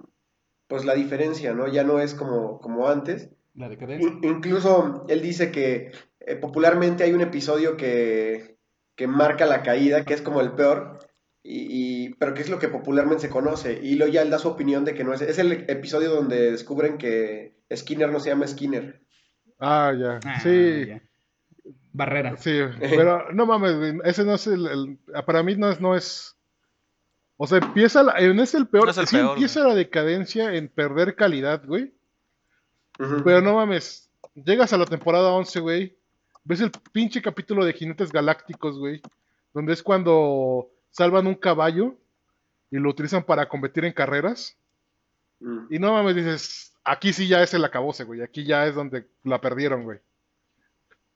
Speaker 3: pues la diferencia, ¿no? Ya no es como, como antes.
Speaker 4: La decadencia.
Speaker 3: In- incluso él dice que eh, popularmente hay un episodio que, que marca la caída, que es como el peor, y, y- pero que es lo que popularmente se conoce. Y luego ya él da su opinión de que no es. Es el episodio donde descubren que Skinner no se llama Skinner.
Speaker 2: Ah, ya.
Speaker 4: Ah,
Speaker 2: sí.
Speaker 4: ya. Barrera.
Speaker 2: Sí, pero no mames, ese no es el, el- para mí no es, no es, o sea, empieza, la, en es el peor,
Speaker 1: No es el
Speaker 2: sí
Speaker 1: peor,
Speaker 2: empieza la decadencia en perder calidad, güey, Pero no mames, llegas a la temporada 11, güey, ves el pinche capítulo de Jinetes Galácticos, güey, donde es cuando salvan un caballo y lo utilizan para competir en carreras, y no mames, dices, aquí sí ya es el acabose, güey, aquí ya es donde la perdieron, güey.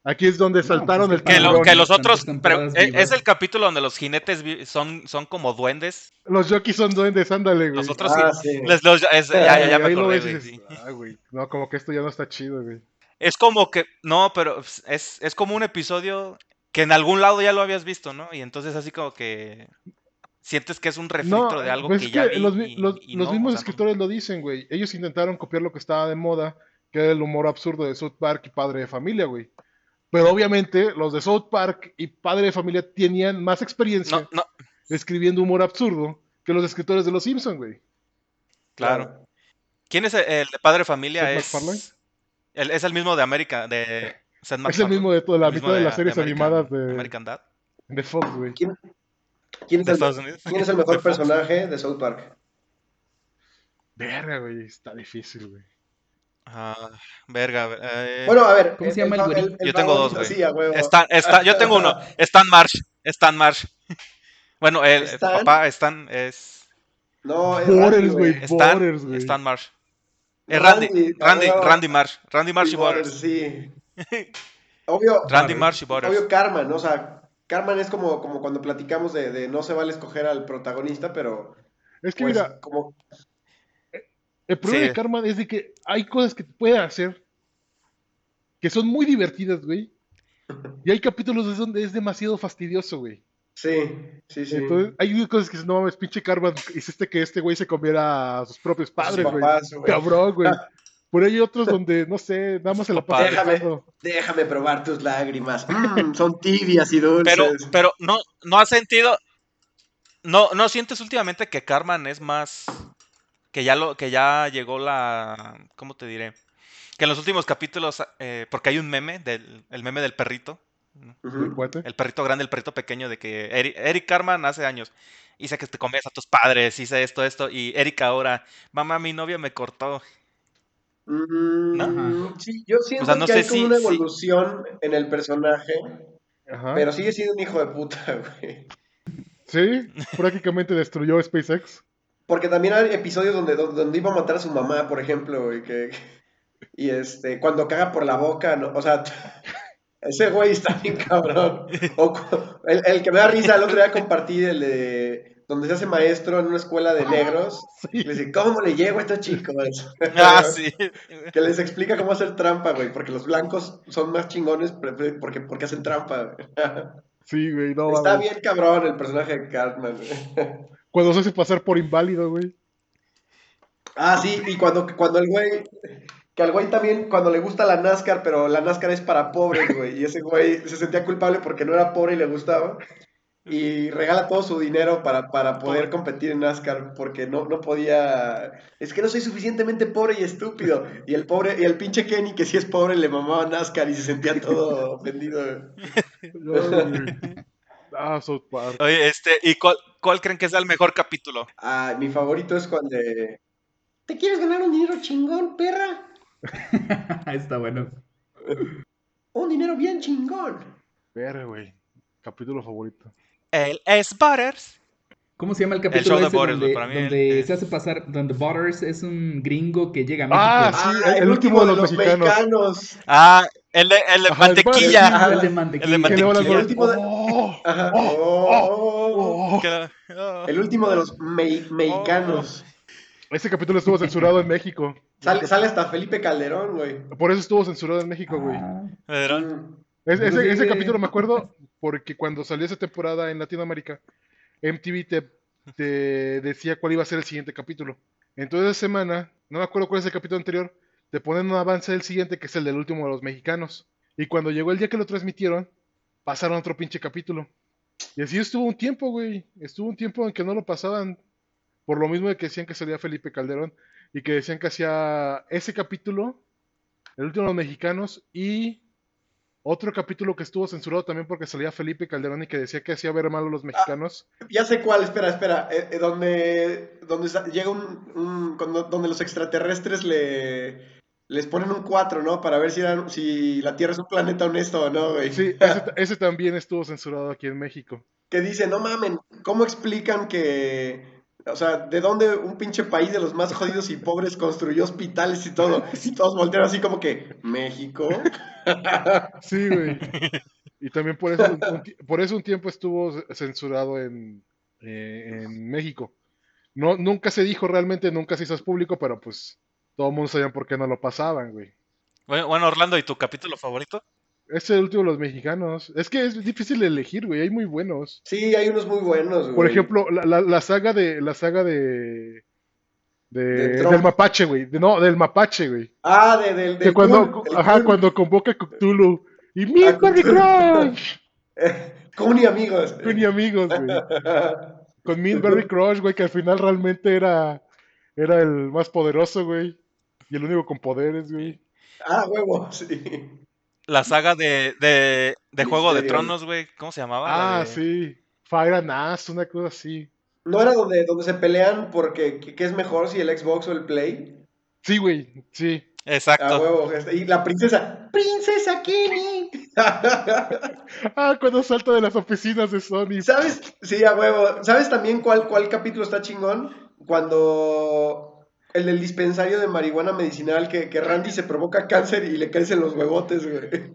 Speaker 2: Aquí es donde
Speaker 4: No,
Speaker 2: saltaron
Speaker 4: pues
Speaker 2: el
Speaker 1: Que, lo- que los otros. pero, eh, es el capítulo donde los jinetes son, son como duendes.
Speaker 2: Los jockeys son duendes, ándale, güey.
Speaker 1: Los otros
Speaker 3: Ah,
Speaker 1: sí.
Speaker 3: sí.
Speaker 1: les- los- es- ya, ya, ya me acordé, güey, sí.
Speaker 2: "Ah, güey, no, como que esto ya no está chido, güey.
Speaker 1: Es como que. No, pero es, es como un episodio que en algún lado ya lo habías visto, ¿no? Y entonces así como que. Sientes que es un refrito
Speaker 2: No,
Speaker 1: de algo
Speaker 2: pues
Speaker 1: que
Speaker 2: es
Speaker 1: ya vi.
Speaker 2: los, mi-
Speaker 1: y-
Speaker 2: los-
Speaker 1: y
Speaker 2: los
Speaker 1: no,
Speaker 2: mismos
Speaker 1: o sea, no.
Speaker 2: escritores lo dicen, güey. Ellos intentaron copiar lo que estaba de moda, que era el humor absurdo de South Park y Padre de Familia, güey. Pero obviamente los de South Park y Padre de Familia tenían más experiencia
Speaker 1: No, no,
Speaker 2: escribiendo humor absurdo que los escritores de Los Simpson, güey.
Speaker 1: claro. ¿Quién es el, el de Padre Familia?
Speaker 2: Seth
Speaker 1: Es
Speaker 2: MacFarlane.
Speaker 1: el, es el mismo de América, de Seth
Speaker 2: Es el mismo de toda la mitad de las series
Speaker 1: American-
Speaker 2: animadas de,
Speaker 1: American Dad,
Speaker 2: de Fox, güey.
Speaker 3: ¿Quién, quién es
Speaker 1: de
Speaker 3: el,
Speaker 1: Estados Unidos.
Speaker 3: quién es el mejor personaje de South Park?
Speaker 2: Verga, güey, está difícil, güey.
Speaker 1: Ah, verga. eh,
Speaker 3: Bueno, a ver.
Speaker 4: ¿Cómo se llama el güerito?
Speaker 1: Yo tengo dos, güey.
Speaker 3: sí, a huevo.
Speaker 1: Stan- Stan- yo tengo uno. Stan Marsh. Stan Marsh. Bueno, el
Speaker 3: Stan.
Speaker 1: papá Stan es.
Speaker 3: No, es
Speaker 2: Borders, güey.
Speaker 1: Stan,
Speaker 2: Borders.
Speaker 1: Stan Marsh. Eh, Randy,
Speaker 3: Randy,
Speaker 1: Randy, Marsh. Randy Marsh y Borders.
Speaker 3: sí. Obvio.
Speaker 1: Randy Marsh y Borders.
Speaker 3: Obvio Carmen, ¿no? O sea, Carmen es como, como cuando platicamos de, de no se vale escoger al protagonista, pero
Speaker 2: Es que
Speaker 3: pues,
Speaker 2: mira,
Speaker 3: como
Speaker 2: El problema
Speaker 1: Sí.
Speaker 2: de Karma es de que hay cosas que puede hacer que son muy divertidas, güey. Y hay capítulos donde es demasiado fastidioso, güey.
Speaker 3: sí, sí, sí.
Speaker 2: Entonces, hay cosas que no mames, pinche Karma, hiciste que este güey se comiera a sus propios padres, güey. Cabrón, güey. Por ahí hay otros donde, no sé, nada más se la
Speaker 1: Papá.
Speaker 2: pasa
Speaker 3: Déjame, probar tus lágrimas. Mm, son tibias y dulces.
Speaker 1: Pero, pero no, no has sentido. No, no sientes últimamente que Carmen es más. Que ya lo, que ya llegó la. ¿Cómo te diré? Que en los últimos capítulos. eh, porque hay un meme del. El meme del perrito.
Speaker 2: ¿El cuate?
Speaker 1: El perrito grande, el perrito pequeño, de que Eric, Eric Carman hace años. Hice que te comías a tus padres, hice esto, esto. Y Eric ahora, mamá, mi novia me cortó.
Speaker 3: Mm,
Speaker 1: ¿No?
Speaker 3: Sí, yo siento
Speaker 1: O sea, no
Speaker 3: que
Speaker 1: sé
Speaker 3: hay como
Speaker 1: si-
Speaker 3: una evolución en el personaje,
Speaker 2: Ajá.
Speaker 3: pero sigue siendo un hijo de puta, güey.
Speaker 2: Sí, prácticamente destruyó SpaceX.
Speaker 3: Porque también hay episodios donde, donde, iba a matar a su mamá, por ejemplo, güey, que, y este, cuando caga por la boca, ¿no? o sea, ese güey está bien cabrón. O el, el que me da risa, el otro día compartí el de donde se hace maestro en una escuela de negros.
Speaker 2: Sí.
Speaker 3: Le dice, ¿cómo le llego a estos chicos?
Speaker 1: Ah, sí.
Speaker 3: Que les explica cómo hacer trampa, güey, porque los blancos son más chingones porque, porque hacen trampa. güey.
Speaker 2: Sí, güey, no
Speaker 3: Está bien cabrón el personaje de Cartman. güey.
Speaker 2: Cuando se hace pasar por inválido, güey.
Speaker 3: Ah, sí, y cuando, cuando el güey, que al güey también, cuando le gusta la NASCAR, pero la NASCAR es para pobres, güey, y ese güey se sentía culpable porque no era pobre y le gustaba, y regala todo su dinero para, para poder competir en NASCAR, porque no, no podía, es que no soy suficientemente pobre y estúpido, y el pobre, y el pinche Kenny, que sí es pobre, le mamaba NASCAR y se sentía todo ofendido. güey.
Speaker 2: No, güey. Ah, South Park.
Speaker 1: Oye, este, ¿y cuál, cuál creen que es el mejor capítulo?
Speaker 3: Ah, mi favorito es cuando... ¿Te quieres ganar un dinero chingón, perra?
Speaker 4: Está bueno.
Speaker 3: Un dinero bien chingón.
Speaker 2: Verga, güey. Capítulo favorito.
Speaker 1: El es Butters.
Speaker 4: ¿Cómo se llama el
Speaker 1: show
Speaker 4: capítulo
Speaker 1: de
Speaker 4: ese
Speaker 1: Butters,
Speaker 4: donde,
Speaker 1: para mí
Speaker 4: donde
Speaker 1: es-
Speaker 4: se hace pasar, donde Butters es un gringo que llega a México?
Speaker 2: Ah, sí,
Speaker 3: Ah,
Speaker 2: el último de los mexicanos.
Speaker 3: mexicanos.
Speaker 1: Ah, El de, el de
Speaker 2: Ajá, el
Speaker 1: mantequilla.
Speaker 3: Ajá.
Speaker 4: El de
Speaker 1: El
Speaker 4: mantequilla.
Speaker 1: de
Speaker 3: el último de-
Speaker 2: ¡Oh! Oh,
Speaker 3: Oh. El último de los me- mexicanos.
Speaker 2: Ese capítulo estuvo censurado en México.
Speaker 3: Sale, sale hasta Felipe Calderón, güey.
Speaker 2: Por eso estuvo censurado en México, güey.
Speaker 4: Ah,
Speaker 1: Pedrón.
Speaker 3: Mm.
Speaker 2: Es- ese, ese capítulo me acuerdo porque cuando salió esa temporada en Latinoamérica, MTV te, decía cuál iba a ser el siguiente capítulo. Entonces esa semana, no me acuerdo cuál es el capítulo anterior, te ponen un avance del siguiente que es el del último de los mexicanos. Y cuando llegó el día que lo transmitieron, pasaron otro pinche capítulo. Y así estuvo un tiempo, güey. Estuvo un tiempo en que no lo pasaban. Por lo mismo de que decían que salía Felipe Calderón. Y que decían que hacía ese capítulo, el último de los mexicanos, y otro capítulo que estuvo censurado también porque salía Felipe Calderón y que decía que hacía ver mal a los mexicanos.
Speaker 3: Ya sé cuál, espera, espera. Eh, eh, donde donde llega un, un- cuando- donde los extraterrestres le les ponen un 4, ¿no? Para ver si, eran- si la Tierra es un planeta honesto o no, güey.
Speaker 2: Sí, ese, ese también estuvo censurado aquí en México.
Speaker 3: Que dice, no mamen, ¿cómo explican que, o sea, de dónde un pinche país de los más jodidos y pobres construyó hospitales y todo? Y todos voltearon así como que, ¿México?
Speaker 2: Sí, güey. Y también por eso, un, por eso un tiempo estuvo censurado en, eh, en México. No, nunca se dijo realmente, nunca se hizo público, pero pues todo el mundo sabía por qué no lo pasaban, güey.
Speaker 1: Bueno, Orlando, ¿y tu capítulo favorito?
Speaker 2: Es el último de los mexicanos. Es que es difícil de elegir, güey. Hay muy buenos.
Speaker 3: Sí, hay unos muy buenos, güey.
Speaker 2: Por ejemplo, la, la- la saga de. La saga de. de-
Speaker 3: De
Speaker 2: del mapache, güey. De- no, del mapache, güey.
Speaker 3: Ah, de, del, del
Speaker 2: cuando, ajá, cuando convoca a Cthulhu. Y mi
Speaker 3: Ah.
Speaker 2: Crush.
Speaker 3: Kun y amigos.
Speaker 2: Con y amigos, güey. Con Milberry Crush, güey, que al final realmente era, era el más poderoso, güey. Y el único con poderes, güey.
Speaker 3: ah, huevo, sí.
Speaker 1: La saga de, de, de Juego de. Tronos, güey. ¿Cómo se llamaba? La
Speaker 2: Ah,
Speaker 1: de-
Speaker 2: sí. Fire and Ass, una cosa así.
Speaker 3: ¿No era donde, donde se pelean porque qué es mejor si el Xbox o el Play?
Speaker 2: Sí, güey, sí.
Speaker 3: Ah,
Speaker 1: Exacto.
Speaker 3: huevo. este, Y la princesa, ¡Princesa Kenny!
Speaker 2: Ah, cuando salta de las oficinas de Sony.
Speaker 3: ¿Sabes? Sí, a huevo. ¿Sabes también cuál, cuál capítulo está chingón? Cuando el del dispensario de marihuana medicinal que, que Randy se provoca cáncer y le crecen los huevotes, güey.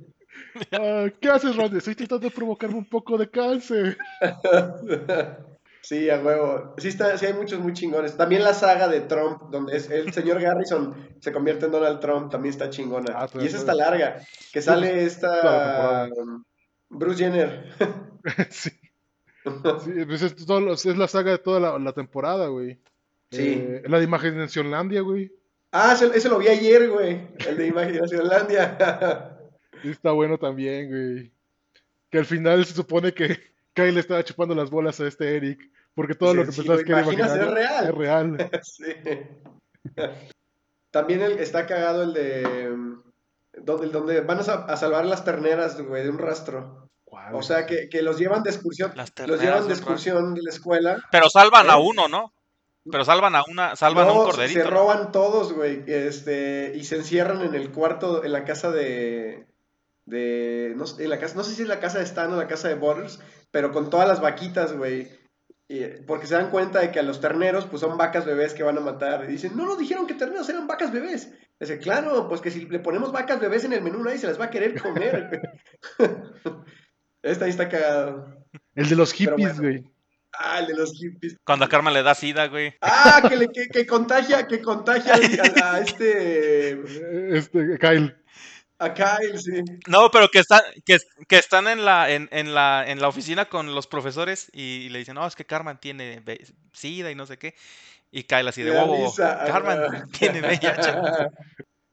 Speaker 2: Ah, ¿Qué haces, Randy? Estoy tratando de provocarme un poco de cáncer.
Speaker 3: Sí, a huevo. Sí, está, sí hay muchos muy chingones. También la saga de Trump, donde es el señor Garrison se convierte en Donald Trump, también está chingona.
Speaker 2: Ah,
Speaker 3: y
Speaker 2: también
Speaker 3: esa
Speaker 2: está
Speaker 3: está larga. Que sale esta Bruce Jenner.
Speaker 2: sí. Sí, pues es, todo es la saga de toda la, la temporada, güey.
Speaker 3: Sí.
Speaker 2: Eh, la de Imaginacionlandia, güey.
Speaker 3: Ah, ese, ese lo vi ayer, güey. El de Imaginacionlandia.
Speaker 2: Está bueno también, güey. Que al final se supone que Kyle le estaba chupando las bolas a este Eric. Porque todo
Speaker 3: Sí,
Speaker 2: lo que
Speaker 3: sí,
Speaker 2: pensabas
Speaker 3: lo
Speaker 2: que era
Speaker 3: imaginas,
Speaker 2: imaginario
Speaker 3: es real.
Speaker 2: es real.
Speaker 3: Sí. También el- está cagado el de. um, Donde, donde van a, sa- a salvar las terneras, güey, de un rastro.
Speaker 2: ¿Cuál?
Speaker 3: O sea, que, que los llevan de excursión.
Speaker 1: Las
Speaker 3: Los llevan
Speaker 1: de
Speaker 3: excursión de la escuela.
Speaker 1: Pero salvan a
Speaker 3: ¿Eh?
Speaker 1: uno, ¿no? Pero salvan a una, salvan a un
Speaker 3: No,
Speaker 1: corderito.
Speaker 3: se
Speaker 1: ¿no?
Speaker 3: roban todos, güey. Este, y se encierran en el cuarto, en la casa de. de no, sé, en la casa, no sé si es la casa de Stan o la casa de Butters, pero con todas las vaquitas, güey. Porque se dan cuenta de que a los terneros, pues son vacas bebés que van a matar. Y dicen, no nos dijeron que terneros eran vacas bebés. Dice, claro, pues que si le ponemos vacas bebés en el menú, nadie se las va a querer comer. güey". Esta ahí está cagado.
Speaker 2: El de los hippies,
Speaker 3: bueno. Ah, el de los hippies.
Speaker 1: Cuando a Carmen le da sida, güey.
Speaker 3: Ah, que, le, que, que contagia, que contagia a, a este.
Speaker 2: Este, Kyle.
Speaker 3: A Kyle, sí.
Speaker 1: No, pero que están, que, que están en la, en, en la, en la oficina con los profesores y, le dicen, no, es que Carmen tiene sida y no sé qué. Y Kyle así de
Speaker 3: risa,
Speaker 1: Carmen
Speaker 3: ajá.
Speaker 1: tiene VIH.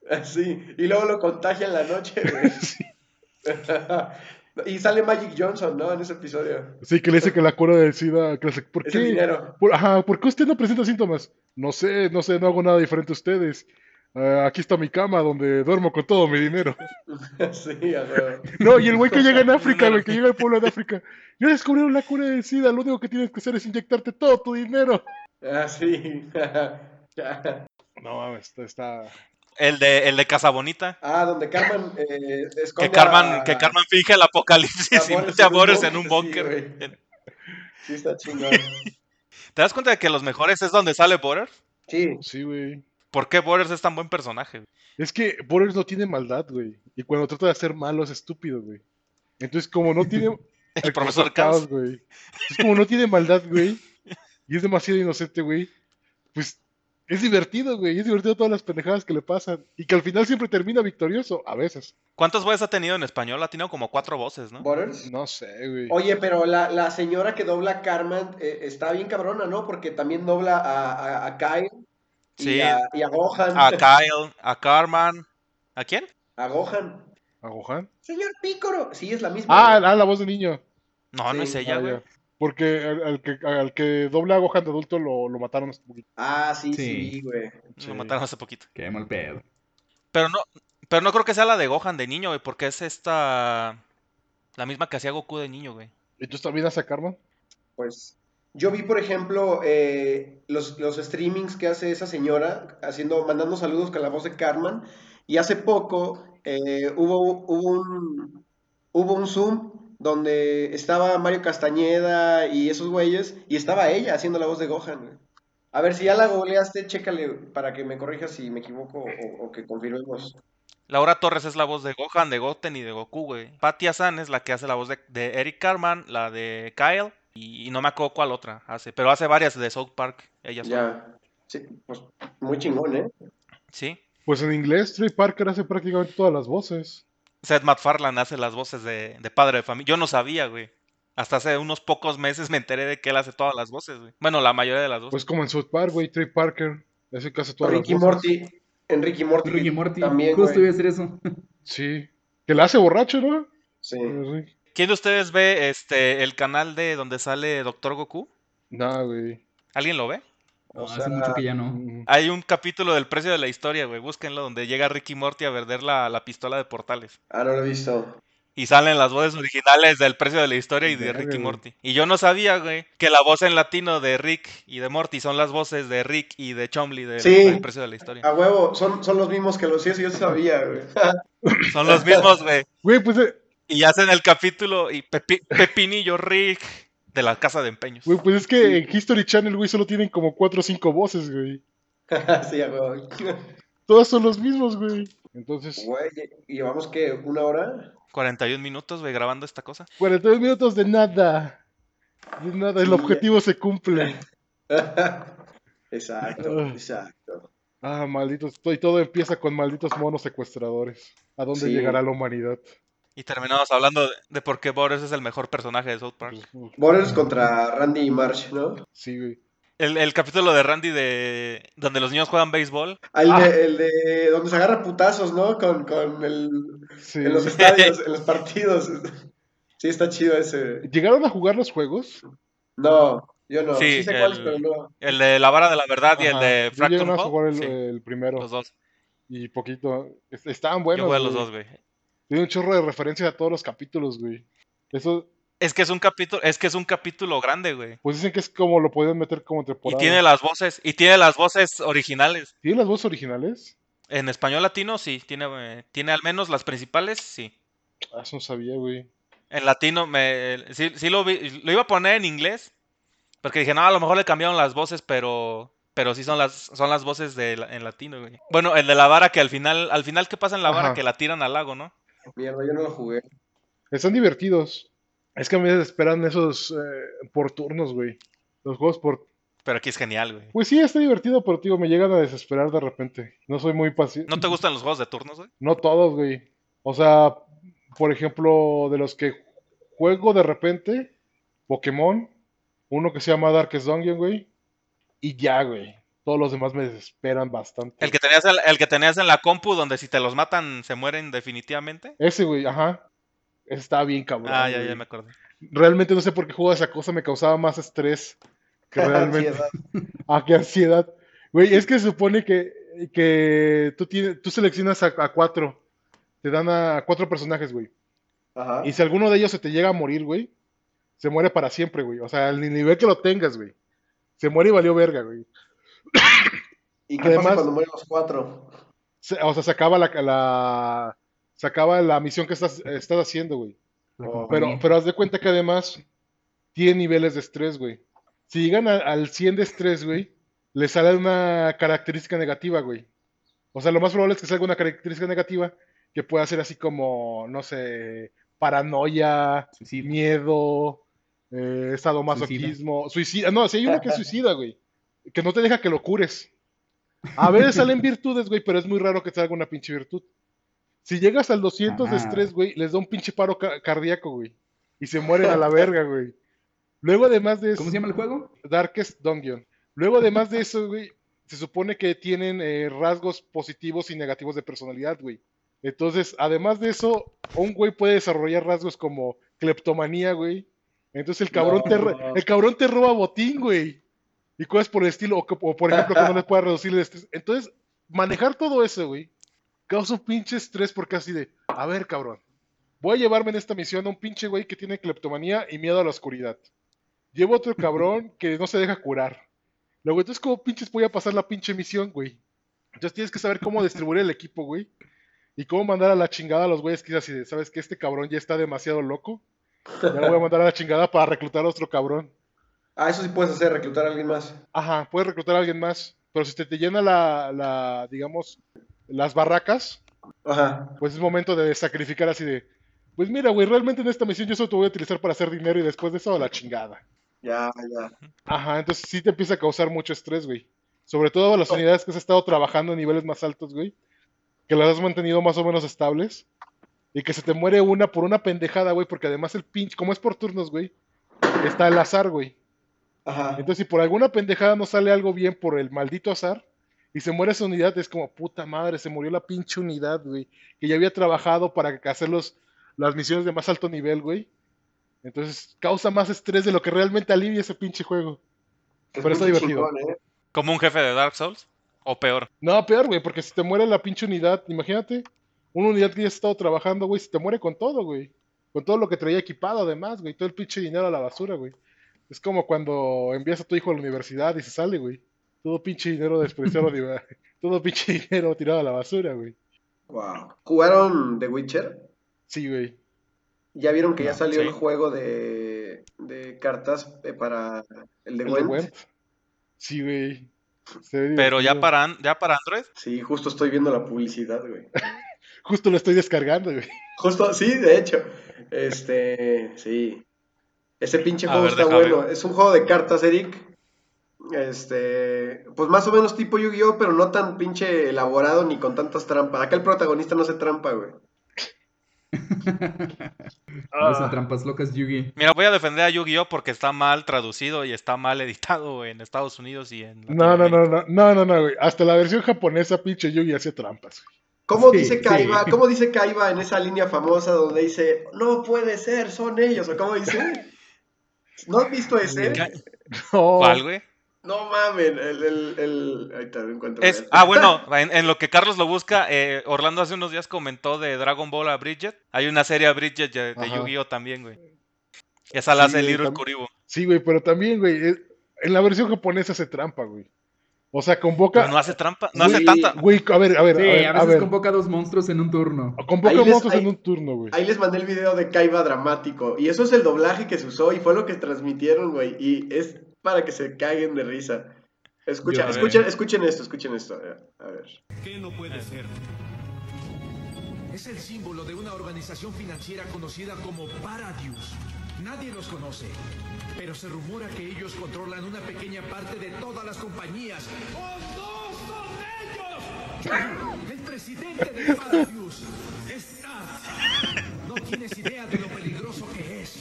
Speaker 3: Sí, y luego lo contagia en la noche, güey. Y sale Magic Johnson, ¿no? En ese episodio.
Speaker 2: Sí, que le dice que la cura del SIDA. que ¿Por
Speaker 3: Es el
Speaker 2: qué?
Speaker 3: dinero.
Speaker 2: Por, ajá, ¿por qué usted no presenta síntomas? No sé, no sé, no hago nada diferente a ustedes. Ah, aquí está mi cama donde duermo con todo mi dinero.
Speaker 3: Sí, a huevo.
Speaker 2: No, y el güey que llega en África, güey, que llega al pueblo de África. Ya descubrieron la cura del SIDA, lo único que tienes que hacer es inyectarte todo tu dinero.
Speaker 3: Ah, sí.
Speaker 2: No mames, está...
Speaker 1: El de, el de Casa Bonita.
Speaker 3: Ah, donde Carmen eh, esconde
Speaker 1: Que Carmen,
Speaker 3: a-
Speaker 1: que Carmen finge el apocalipsis y mete a
Speaker 3: en un
Speaker 1: Boris en un
Speaker 3: búnker, sí, güey. Sí, está chingón.
Speaker 1: ¿Te das cuenta de que los mejores es donde sale Boris?
Speaker 3: Sí.
Speaker 2: Sí, güey.
Speaker 1: ¿Por qué Borders es tan buen personaje? güey?
Speaker 2: Es que Borders no tiene maldad, güey. Y cuando trata de hacer malo es estúpido, güey. Entonces, como no tiene.
Speaker 1: El profesor Caos.
Speaker 2: güey. Es como no tiene maldad, güey. Y es demasiado inocente, güey. Pues es divertido, güey. Es divertido todas las pendejadas que le pasan. Y que al final siempre termina victorioso. A veces.
Speaker 1: ¿Cuántas voces ha tenido en español? Ha tenido como cuatro voces, ¿no?
Speaker 3: Butters.
Speaker 2: No sé, güey.
Speaker 3: Oye, pero la, la señora que dobla a Carmen eh, está bien cabrona, ¿no? Porque también dobla a, a, a Kyle y,
Speaker 1: Sí.
Speaker 3: a, y a Gohan.
Speaker 1: A Kyle, a Carman. ¿A quién?
Speaker 3: A Gohan.
Speaker 2: ¿A Gohan?
Speaker 3: Señor Pícoro. Sí, es la misma.
Speaker 2: Ah, ah, la voz de niño.
Speaker 1: No, no es ella,
Speaker 2: Ah,
Speaker 1: güey.
Speaker 2: Porque al, al que, al que dobla a Gohan de adulto lo, lo mataron hace poquito.
Speaker 3: Ah, sí,
Speaker 4: Sí.
Speaker 3: sí, güey.
Speaker 2: Sí.
Speaker 1: Lo mataron hace poquito.
Speaker 4: Qué mal pedo.
Speaker 1: Pero no, pero no creo que sea la de Gohan de niño, güey, porque es esta. La misma que hacía Goku de niño, güey.
Speaker 2: ¿Y tú también a Carmen?
Speaker 3: Pues yo vi, por ejemplo, eh, los, los streamings que hace esa señora, haciendo, mandando saludos con la voz de Carmen, y hace poco eh, hubo, hubo un, hubo un Zoom donde estaba Mario Castañeda y esos güeyes, y estaba ella haciendo la voz de Gohan. güey. A ver, si ya la googleaste, chécale para que me corrijas si me equivoco o, o que confirmemos.
Speaker 1: Laura Torres es la voz de Gohan, de Goten y de Goku, güey. Patty San es la que hace la voz de, de Eric Carman, la de Kyle. Y, y no me acuerdo cuál otra hace. Pero hace varias de South Park. Ella sola.
Speaker 3: Ya. Sí, pues muy chingón, ¿eh?
Speaker 1: Sí.
Speaker 2: Pues en inglés, Trey Parker hace prácticamente todas las voces.
Speaker 1: Seth MacFarlane hace las voces de, de padre de familia. Yo no sabía, güey. Hasta hace unos pocos meses me enteré de que él hace todas las voces, güey. Bueno, la mayoría de las voces.
Speaker 2: Pues como en South Park, güey, Trey Parker. Ese que hace todas
Speaker 3: Ricky
Speaker 2: las voces.
Speaker 3: Morty. Enrique Morty.
Speaker 4: Ricky Morty,
Speaker 3: También,
Speaker 4: justo iba a decir eso.
Speaker 2: Sí. Que la hace borracho, ¿no?
Speaker 3: Sí.
Speaker 2: Sí.
Speaker 1: ¿Quién de ustedes ve este el canal de donde sale Doctor Goku?
Speaker 2: Nah, güey.
Speaker 1: ¿Alguien lo ve?
Speaker 3: O
Speaker 4: No,
Speaker 3: sea,
Speaker 4: hace mucho que ya no.
Speaker 2: Mm.
Speaker 1: Hay un capítulo del precio de la historia, güey. Búsquenlo, donde llega Ricky Morty a vender la, la pistola de portales.
Speaker 3: Ah, no lo he visto.
Speaker 1: Y salen las voces originales del precio de la historia y de Rick y. Morty. Y yo no sabía, güey, que la voz en latino de Rick y de Morty son las voces de Rick y de Chomley del,
Speaker 3: Sí.
Speaker 1: precio de la historia.
Speaker 3: A huevo, son, son los mismos que los sí, yo sabía, güey.
Speaker 1: Son los mismos, güey.
Speaker 2: Güey, pues, eh,
Speaker 1: Y hacen el capítulo y Pepi- Pepinillo Rick de la casa de empeños.
Speaker 2: güey, pues es que en History Channel, güey, solo tienen como 4 o 5 voces, güey.
Speaker 3: sí, huevo.
Speaker 2: Todas son los mismos, güey. Entonces,
Speaker 3: Güey, ¿y llevamos qué? ¿Una hora?
Speaker 1: 41 minutos, güey, grabando esta cosa.
Speaker 2: 42 minutos de nada. De nada, el
Speaker 3: Sí,
Speaker 2: objetivo se cumple.
Speaker 3: exacto,
Speaker 2: Ah.
Speaker 3: exacto.
Speaker 2: Ah, malditos. Y todo empieza con malditos monos secuestradores. ¿A dónde
Speaker 3: Sí.
Speaker 2: llegará la humanidad?
Speaker 1: Y terminamos hablando de, de por qué Boris es el mejor personaje de South Park.
Speaker 3: Borders contra Randy y Marsh, ¿no?
Speaker 2: Sí, güey.
Speaker 1: El, el capítulo de Randy de donde los niños juegan béisbol.
Speaker 3: Ah, El,
Speaker 2: Ah.
Speaker 3: de, el de donde se agarra putazos, ¿no? Con, con el...
Speaker 2: Sí.
Speaker 3: En los estadios, en los partidos. Sí, está chido ese.
Speaker 2: ¿Llegaron a jugar los juegos?
Speaker 3: No, yo no.
Speaker 1: Sí,
Speaker 3: Sí, sé cuáles,
Speaker 1: el-
Speaker 3: pero no.
Speaker 1: El de la vara de la verdad y el de
Speaker 2: Yo
Speaker 1: Fracture
Speaker 2: llegué a jugar el,
Speaker 1: Sí,
Speaker 2: el primero.
Speaker 1: los dos.
Speaker 2: Y poquito. es- Estaban
Speaker 1: Yo
Speaker 2: buenos.
Speaker 1: jugué a los
Speaker 2: güey.
Speaker 1: dos, güey.
Speaker 2: Tiene un chorro de referencia a todos los capítulos, güey. Eso,
Speaker 1: Es que es un capítulo, es que es un capítulo grande, güey.
Speaker 2: pues dicen que es como lo podían meter como
Speaker 1: Y
Speaker 2: temporada.
Speaker 1: tiene las voces, y tiene las voces originales.
Speaker 2: ¿Tiene las voces originales?
Speaker 1: En español latino, sí, tiene, eh, tiene al menos las principales, sí.
Speaker 2: Ah, eso no sabía, güey.
Speaker 1: En latino, me, sí, sí lo vi, lo iba a poner en inglés, porque dije, no, a lo mejor le cambiaron las voces, pero, pero sí son las, son las voces de, en latino, güey. Bueno, el de la vara que al final, al final, ¿qué pasa en la vara?
Speaker 2: Ajá.
Speaker 1: Que la tiran al lago, ¿no?
Speaker 3: Mierda, yo no lo jugué.
Speaker 2: Están divertidos. Es que a mí me esperan esos eh, por turnos, güey. Los juegos por...
Speaker 1: Pero aquí es genial, güey.
Speaker 2: Pues sí, está divertido, pero tío, me llegan a desesperar de repente. No soy muy paciente.
Speaker 1: ¿No te gustan los juegos de turnos, güey?
Speaker 2: No todos, güey. O sea, por ejemplo, de los que juego de repente, Pokémon, uno que se llama Darkest Dungeon, güey. Y ya, güey. Todos los demás me desesperan bastante.
Speaker 1: El que tenías, el, el que tenías en la compu, donde si te los matan se mueren definitivamente.
Speaker 2: Ese, güey, ajá. Ese Estaba bien cabrón.
Speaker 1: Ah, ya,
Speaker 2: güey.
Speaker 1: ya me acordé.
Speaker 2: Realmente no sé por qué jugaba esa cosa, me causaba más estrés que realmente.
Speaker 3: Ansiedad.
Speaker 2: Ah, qué ansiedad. Güey, es que se supone que, que tú, tienes, tú seleccionas a, a cuatro. Te dan a cuatro personajes, güey.
Speaker 3: Ajá.
Speaker 2: Y si alguno de ellos se te llega a morir, güey, se muere para siempre, güey. O sea, al nivel que lo tengas, güey. Se muere y valió verga, güey.
Speaker 3: ¿Y qué
Speaker 2: además-
Speaker 3: pasa cuando mueren los cuatro?
Speaker 2: Se- o sea, se acaba la, la, se acaba la misión que estás, estás haciendo, güey.
Speaker 3: Oh,
Speaker 2: Pero, pero haz de cuenta que además tiene niveles de estrés, güey. Si llegan a- al 100 de estrés, güey, le sale una característica negativa, güey. O sea, lo más probable es que salga una característica negativa que pueda ser así como, no sé, paranoia, miedo, eh, sadomasoquismo, suicida. No, si hay uno que es suicida, güey. Que no te deja que lo cures. A veces salen virtudes, güey, pero es muy raro que te salga una pinche virtud. Si llegas al 200 de estrés, güey, les da un pinche paro ca- cardíaco, güey. Y se mueren a la verga, güey. Luego, además de eso,
Speaker 4: ¿Cómo se llama el juego?
Speaker 2: Darkest Dungeon. Luego, además de eso, güey, se supone que tienen eh, rasgos positivos y negativos de personalidad, güey. Entonces, además de eso, un güey puede desarrollar rasgos como cleptomanía, güey. Entonces el cabrón,
Speaker 3: No.
Speaker 2: te, el cabrón te roba botín, güey. Y cosas por el estilo, o, por ejemplo, que no le pueda reducir el estrés. Entonces, manejar todo eso, güey, causa un pinche estrés porque así de, a ver, cabrón, voy a llevarme en esta misión a un pinche güey que tiene cleptomanía y miedo a la oscuridad. Llevo otro cabrón que no se deja curar. Luego, entonces, ¿cómo pinches voy a pasar la pinche misión, güey? Entonces tienes que saber cómo distribuir el equipo, güey. Y cómo mandar a la chingada a los güeyes que es así de, ¿sabes que Este cabrón ya está demasiado loco. Ya lo voy a mandar a la chingada para reclutar a otro cabrón.
Speaker 3: Ah, eso sí puedes hacer, reclutar a alguien más.
Speaker 2: Ajá, puedes reclutar a alguien más. Pero si te, te llena la, la, digamos, las barracas,
Speaker 3: Ajá.
Speaker 2: pues es momento de sacrificar así de, pues mira, güey, realmente en esta misión yo solo te voy a utilizar para hacer dinero y después de eso a la chingada.
Speaker 3: Ya, ya.
Speaker 2: Ajá, entonces sí te empieza a causar mucho estrés, güey. Sobre todo a las unidades que has estado trabajando a niveles más altos, güey. Que las has mantenido más o menos estables. Y que se te muere una por una pendejada, güey. Porque además el pinche, como es por turnos, güey, está al azar, güey.
Speaker 3: Ajá.
Speaker 2: Entonces si por alguna pendejada no sale algo bien por el maldito azar. Y se muere esa unidad, es como, puta madre, se murió la pinche unidad, güey. Que ya había trabajado para hacer los, las misiones de más alto nivel, güey. Entonces causa más estrés de lo que realmente alivia ese pinche juego.
Speaker 3: Es
Speaker 2: pero está divertido.
Speaker 3: chingón, ¿eh?
Speaker 1: Como un jefe de Dark Souls. O peor.
Speaker 2: No, peor, güey, porque si te muere la pinche unidad, imagínate, una unidad que ya has estado trabajando, güey, se te muere con todo, güey. Con todo lo que traía equipado, además, güey, todo el pinche dinero a la basura, güey. Es como cuando envías a tu hijo a la universidad y se sale, güey. Todo pinche dinero desperdiciado, todo pinche dinero tirado a la basura, güey.
Speaker 3: Wow. ¿Jugaron The Witcher?
Speaker 2: Sí, güey.
Speaker 3: ¿Ya vieron que ya
Speaker 2: No,
Speaker 3: salió
Speaker 1: sí.
Speaker 3: el juego de, de cartas eh, para el de
Speaker 2: El. Sí, güey.
Speaker 1: Pero ya para, ya para Android.
Speaker 3: Sí, justo estoy viendo la publicidad, güey.
Speaker 2: Justo lo estoy descargando, güey.
Speaker 3: Justo, sí, de hecho. Este, sí. Ese pinche juego
Speaker 1: ver,
Speaker 3: está bueno.
Speaker 1: ver.
Speaker 3: Es un juego de cartas, Eric. Este, pues más o menos tipo Yu-Gi-Oh, pero no tan pinche elaborado ni con tantas trampas. Acá el protagonista no hace trampa, güey.
Speaker 4: No son
Speaker 2: Ah,
Speaker 4: trampas locas, Yugi.
Speaker 1: Mira, voy a defender a Yu-Gi-Oh porque está mal traducido y está mal editado en Estados Unidos y en
Speaker 2: no, no, no, no, no, no, no, güey. Hasta la versión japonesa, pinche Yugi hacía trampas, güey.
Speaker 3: ¿Cómo
Speaker 4: Sí,
Speaker 3: dice
Speaker 4: sí.
Speaker 3: Kaiba? ¿Cómo dice Kaiba en esa línea famosa donde dice, no puede ser, son ellos? ¿O cómo dice? ¿No has visto ese?
Speaker 2: No.
Speaker 1: ¿Cuál, güey?
Speaker 3: No mamen, el, el, el... Ahorita lo encuentro.
Speaker 1: Es, ah, bueno, en, en lo que Carlos lo busca, eh, Orlando hace unos días comentó de Dragon Ball a Bridget. Hay una serie a Bridget de. Yu-Gi-Oh también, güey. Esa la
Speaker 2: Sí,
Speaker 1: hace
Speaker 2: güey,
Speaker 1: Little
Speaker 2: tam-
Speaker 1: Kuribo.
Speaker 2: Sí, güey, pero también, güey, eh, en la versión japonesa hace trampa, güey. O sea, convoca.
Speaker 1: Pero no hace trampa, no
Speaker 3: Güey,
Speaker 1: hace tanta.
Speaker 2: Güey, a ver, a ver,
Speaker 4: Sí,
Speaker 2: a ver,
Speaker 4: a
Speaker 2: a
Speaker 4: veces
Speaker 2: ver.
Speaker 4: convoca dos monstruos en un turno.
Speaker 2: Convoca
Speaker 3: les-
Speaker 2: monstruos
Speaker 3: ahí-
Speaker 2: en un turno, güey.
Speaker 3: Ahí les mandé el video de Kaiba dramático. Y eso es el doblaje que se usó y fue lo que transmitieron, güey. Y es para que se caguen de risa. Escucha, escuchen, escuchen esto, escuchen esto. A ver.
Speaker 5: ¿Qué no puede ser? Es el símbolo de una organización financiera conocida como Paradius. Nadie los conoce, pero se rumora que ellos controlan una pequeña parte de todas las compañías. ¡Oh, no son ellos! El presidente de Paradius es Tad. No tienes idea de lo peligroso que es.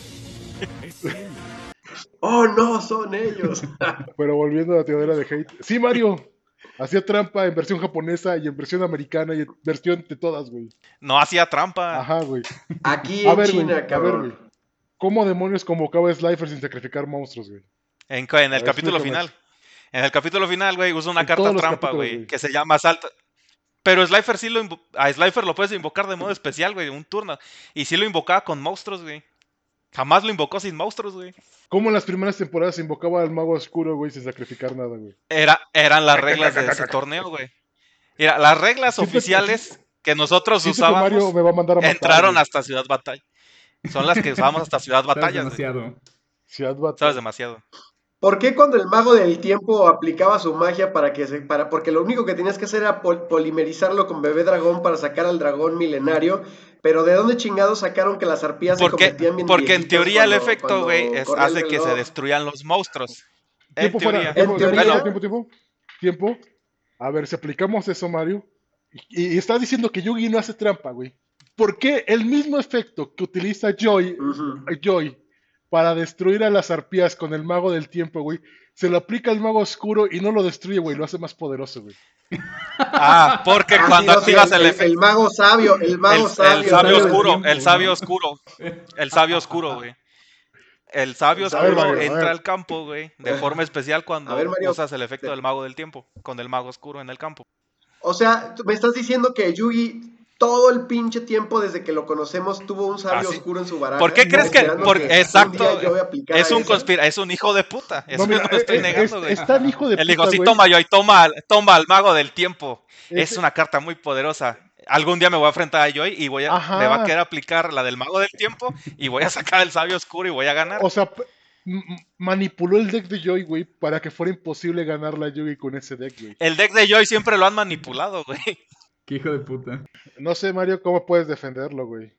Speaker 5: Es él.
Speaker 3: ¡Oh, no! Son ellos.
Speaker 2: Pero volviendo a la teoría de hate. Sí, Mario. Hacía trampa en versión japonesa y en versión americana y en versión de todas, güey.
Speaker 1: No hacía trampa.
Speaker 2: Ajá, güey.
Speaker 3: Aquí
Speaker 2: A
Speaker 3: en
Speaker 2: güey.
Speaker 3: China,
Speaker 2: A ver,
Speaker 3: cabrón.
Speaker 2: güey. ¿Cómo demonios convocaba a Slifer sin sacrificar monstruos, güey?
Speaker 1: En, en el
Speaker 2: ver,
Speaker 1: capítulo final. En el capítulo final, güey, usa una
Speaker 2: En
Speaker 1: carta trampa, güey, que se llama Salta. Pero Slifer sí lo a Slifer lo puedes invocar de modo especial, güey, un turno. Y sí lo invocaba con monstruos, güey. Jamás lo invocó sin monstruos, güey.
Speaker 2: ¿Cómo en las primeras temporadas se invocaba al mago oscuro, güey, sin sacrificar nada, güey?
Speaker 1: Era, eran las reglas de ese torneo, güey. Mira, las reglas oficiales que nosotros
Speaker 2: que Mario
Speaker 1: usábamos
Speaker 2: me va a mandar a matar.
Speaker 1: entraron
Speaker 2: güey.
Speaker 1: hasta Ciudad Batalla. Son las que usábamos hasta Ciudad
Speaker 4: Sabes
Speaker 1: Batalla. güey.
Speaker 4: demasiado.
Speaker 2: Ciudad Batalla.
Speaker 1: Sabes demasiado.
Speaker 3: ¿Por qué cuando el mago del tiempo aplicaba su magia para que se, para, porque lo único que tenías que hacer era pol- polimerizarlo con bebé dragón para sacar al dragón milenario, pero ¿de dónde chingados sacaron que las arpías se
Speaker 1: Porque,
Speaker 3: convertían bien
Speaker 1: porque en teoría el efecto, güey,
Speaker 3: el
Speaker 1: hace que se destruyan los monstruos.
Speaker 2: Tiempo fuera,
Speaker 1: teoría.
Speaker 2: tiempo,
Speaker 3: En
Speaker 2: tiempo,
Speaker 3: teoría-
Speaker 2: tiempo, tiempo, tiempo, tiempo. A ver, si aplicamos eso, Mario, y, y estás diciendo que Yugi no hace trampa, güey. ¿Por qué el mismo efecto que utiliza Joy,
Speaker 3: Ujú.
Speaker 2: Joy para destruir a las arpías con el mago del tiempo, güey, se lo aplica al mago oscuro y no lo destruye, güey, lo hace más poderoso, güey?
Speaker 1: Ah, porque
Speaker 3: Ah,
Speaker 1: cuando
Speaker 3: sí,
Speaker 1: activas
Speaker 3: el,
Speaker 1: efecto.
Speaker 3: el mago sabio, el mago
Speaker 1: El, el
Speaker 3: sabio.
Speaker 1: sabio oscuro,
Speaker 4: tiempo,
Speaker 1: el sabio oscuro. El sabio oscuro, güey. El sabio oscuro
Speaker 2: Mario,
Speaker 1: entra al campo, güey, de forma especial cuando
Speaker 3: A ver, Mario.
Speaker 1: usas el efecto del mago del tiempo, con el mago oscuro en el campo.
Speaker 3: O sea, tú me estás diciendo que Yugi todo el pinche tiempo desde que lo conocemos tuvo un sabio
Speaker 1: Así.
Speaker 3: oscuro en su baraja.
Speaker 1: ¿Por qué crees que- por- exacto,
Speaker 3: día yo voy a aplicar
Speaker 1: Es un conspira, es un hijo de puta. Eso
Speaker 2: No,
Speaker 1: no,
Speaker 2: mira,
Speaker 1: lo estoy
Speaker 2: eh,
Speaker 1: negando,
Speaker 2: es,
Speaker 1: güey.
Speaker 2: es tan hijo de
Speaker 1: Él dijo,
Speaker 2: puta,
Speaker 1: sí, toma yo y toma, al- toma al mago del tiempo. Es una carta muy poderosa. Algún día me voy a enfrentar a Joy y voy a,
Speaker 2: Ajá.
Speaker 1: me va a querer aplicar la del mago del tiempo y voy a sacar el sabio oscuro y voy a ganar.
Speaker 2: O sea, manipuló el deck de Joy, güey, para que fuera imposible ganarle a Yugi con ese deck, güey.
Speaker 1: El deck de Joy siempre lo han manipulado, güey.
Speaker 4: Qué hijo de puta.
Speaker 2: No sé, Mario, cómo puedes defenderlo, güey.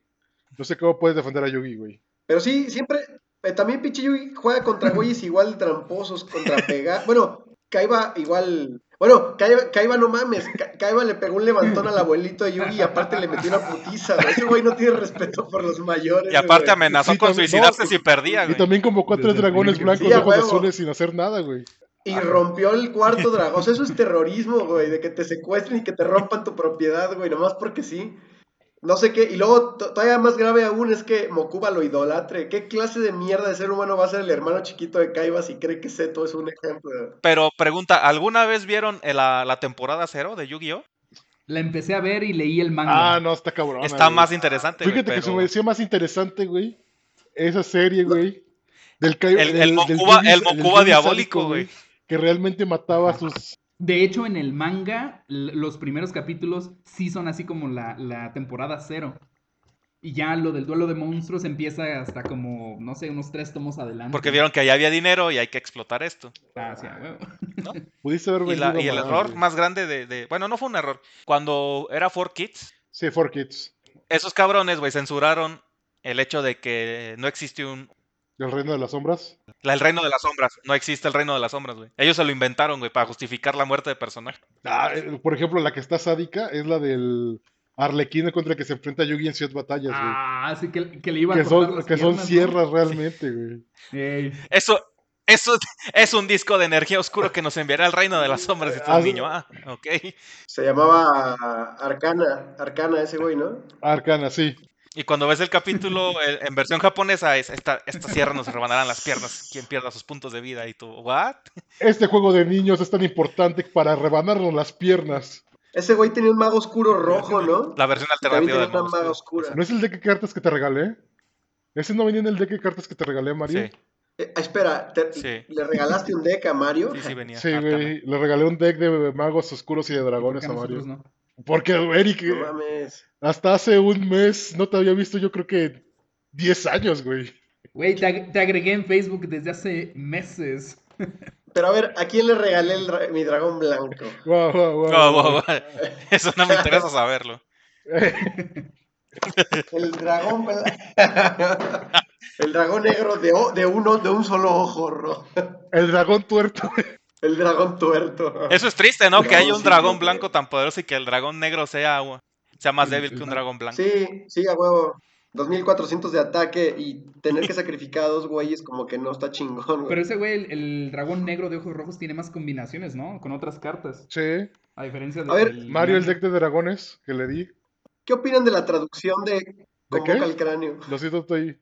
Speaker 2: No sé cómo puedes defender a Yugi, güey.
Speaker 3: Pero sí, siempre. eh, también pinche Yugi juega contra güeyes igual tramposos, contra pegar. Bueno, Kaiba igual. Bueno, Kaiba, Kaiba no mames. Ka- Kaiba le pegó un levantón al abuelito de Yugi y aparte le metió una putiza. güey. Ese güey no tiene respeto por los mayores.
Speaker 1: Y aparte
Speaker 3: güey.
Speaker 1: amenazó
Speaker 2: Sí,
Speaker 1: con
Speaker 2: también-
Speaker 1: suicidarse
Speaker 2: no,
Speaker 1: si perdía,
Speaker 2: Y también tres
Speaker 4: el
Speaker 2: dragones blancos
Speaker 3: Sí,
Speaker 2: ojos azules sin hacer nada, güey.
Speaker 3: Y rompió el cuarto dragón. O sea, eso es terrorismo, güey. De que te secuestren y que te rompan tu propiedad, güey. Nomás porque sí. No sé qué. Y luego, to- todavía más grave aún es que Mokuba lo idolatre. ¿Qué clase de mierda de ser humano va a ser el hermano chiquito de Kaiba si cree que Seto es un ejemplo?
Speaker 1: Pero pregunta, ¿alguna vez vieron la, la temporada cero de Yu-Gi-Oh?
Speaker 4: La empecé a ver y leí el manga.
Speaker 2: Ah, no, está cabrón.
Speaker 1: Está más interesante, güey,
Speaker 2: Fíjate que se
Speaker 1: pero
Speaker 2: me decía más interesante, güey. Esa serie, güey. Del Kai-
Speaker 1: El-
Speaker 2: del-
Speaker 1: el
Speaker 2: del
Speaker 1: Mokuba- el diabólico,
Speaker 2: sádico,
Speaker 1: güey.
Speaker 2: Que realmente mataba a sus.
Speaker 4: De hecho, en el manga, los primeros capítulos sí son así como la, la temporada cero. Y ya lo del duelo de monstruos empieza hasta como, no sé, unos tres tomos adelante.
Speaker 1: porque vieron que ahí había dinero y hay que explotar esto.
Speaker 4: Ah, huevo.
Speaker 2: Pudiste haber
Speaker 1: Y, la- y el error más grande de, de- Bueno, no fue un error. Cuando era 4Kids,
Speaker 2: Sí, For Kids.
Speaker 1: esos cabrones, güey, censuraron el hecho de que no existe un...
Speaker 2: El Reino de las Sombras.
Speaker 1: La- el reino de las sombras. No existe el reino de las sombras, güey. Ellos se lo inventaron, güey, para justificar la muerte de personaje.
Speaker 2: Ah, eh, por ejemplo, la que está sádica es la del Arlequín contra el que se enfrenta Yugi en Ciudad Batallas, güey.
Speaker 4: Ah, sí, que, que le iba a
Speaker 2: que son,
Speaker 4: las
Speaker 2: que son sierras realmente, güey.
Speaker 4: Ey,
Speaker 1: Eso... Eso es un disco de energía oscuro que nos enviará al reino de las sombras y todo
Speaker 2: Ah,
Speaker 1: el niño. Ah, ok.
Speaker 3: Se llamaba Arcana. Arcana ese güey, ¿no?
Speaker 2: Arcana, sí.
Speaker 1: Y cuando ves el capítulo eh, en versión japonesa, es esta, esta sierra nos rebanarán las piernas. Quien pierda sus puntos de vida y tú, ¿what?
Speaker 2: Este juego de niños es tan importante para rebanarnos las piernas.
Speaker 3: Ese güey tenía un mago oscuro rojo, ¿no?
Speaker 1: La versión alternativa del oscuro.
Speaker 3: oscura.
Speaker 2: ¿No es el deck de cartas que te regalé? ¿Ese no venía en el deck de cartas que te regalé, Mario?
Speaker 1: Sí,
Speaker 3: Eh, espera, te-
Speaker 1: Sí.
Speaker 3: ¿le regalaste un deck a Mario?
Speaker 1: sí, sí venía.
Speaker 2: Sí,
Speaker 1: Arcana.
Speaker 2: güey. Le regalé un deck de magos oscuros y de
Speaker 4: ¿por
Speaker 2: dragones a Mario.
Speaker 4: no?
Speaker 2: Porque, Eric,
Speaker 3: No mames.
Speaker 2: hasta hace un mes no te había visto, yo creo que 10 años, güey.
Speaker 4: Güey, te, ag- te agregué en Facebook desde hace meses.
Speaker 3: Pero a ver, ¿a quién le regalé el mi dragón blanco?
Speaker 2: Guau, guau, guau,
Speaker 1: Guau,
Speaker 2: guau.
Speaker 1: guau, guau. Eso no me interesa saberlo.
Speaker 3: El dragón blanco. El dragón negro de, o- de, uno, de un solo ojo, ro.
Speaker 2: El dragón tuerto.
Speaker 3: El dragón tuerto.
Speaker 1: Eso es triste, ¿no? Que haya un dragón blanco tan poderoso y que el dragón negro sea, sea más débil que un dragón blanco.
Speaker 3: Sí, sí, a huevo. 2400 de ataque y tener que sacrificar a dos güeyes como que no está chingón, güey.
Speaker 4: Pero ese güey, el, el dragón negro de ojos rojos, tiene más combinaciones, ¿no? Con otras cartas.
Speaker 2: Sí.
Speaker 4: A diferencia de.
Speaker 3: A ver,
Speaker 4: del
Speaker 2: Mario, el deck de dragones que le di.
Speaker 3: ¿Qué opinan de la traducción de Convoca
Speaker 2: qué?
Speaker 3: al cráneo?
Speaker 2: Lo siento, estoy.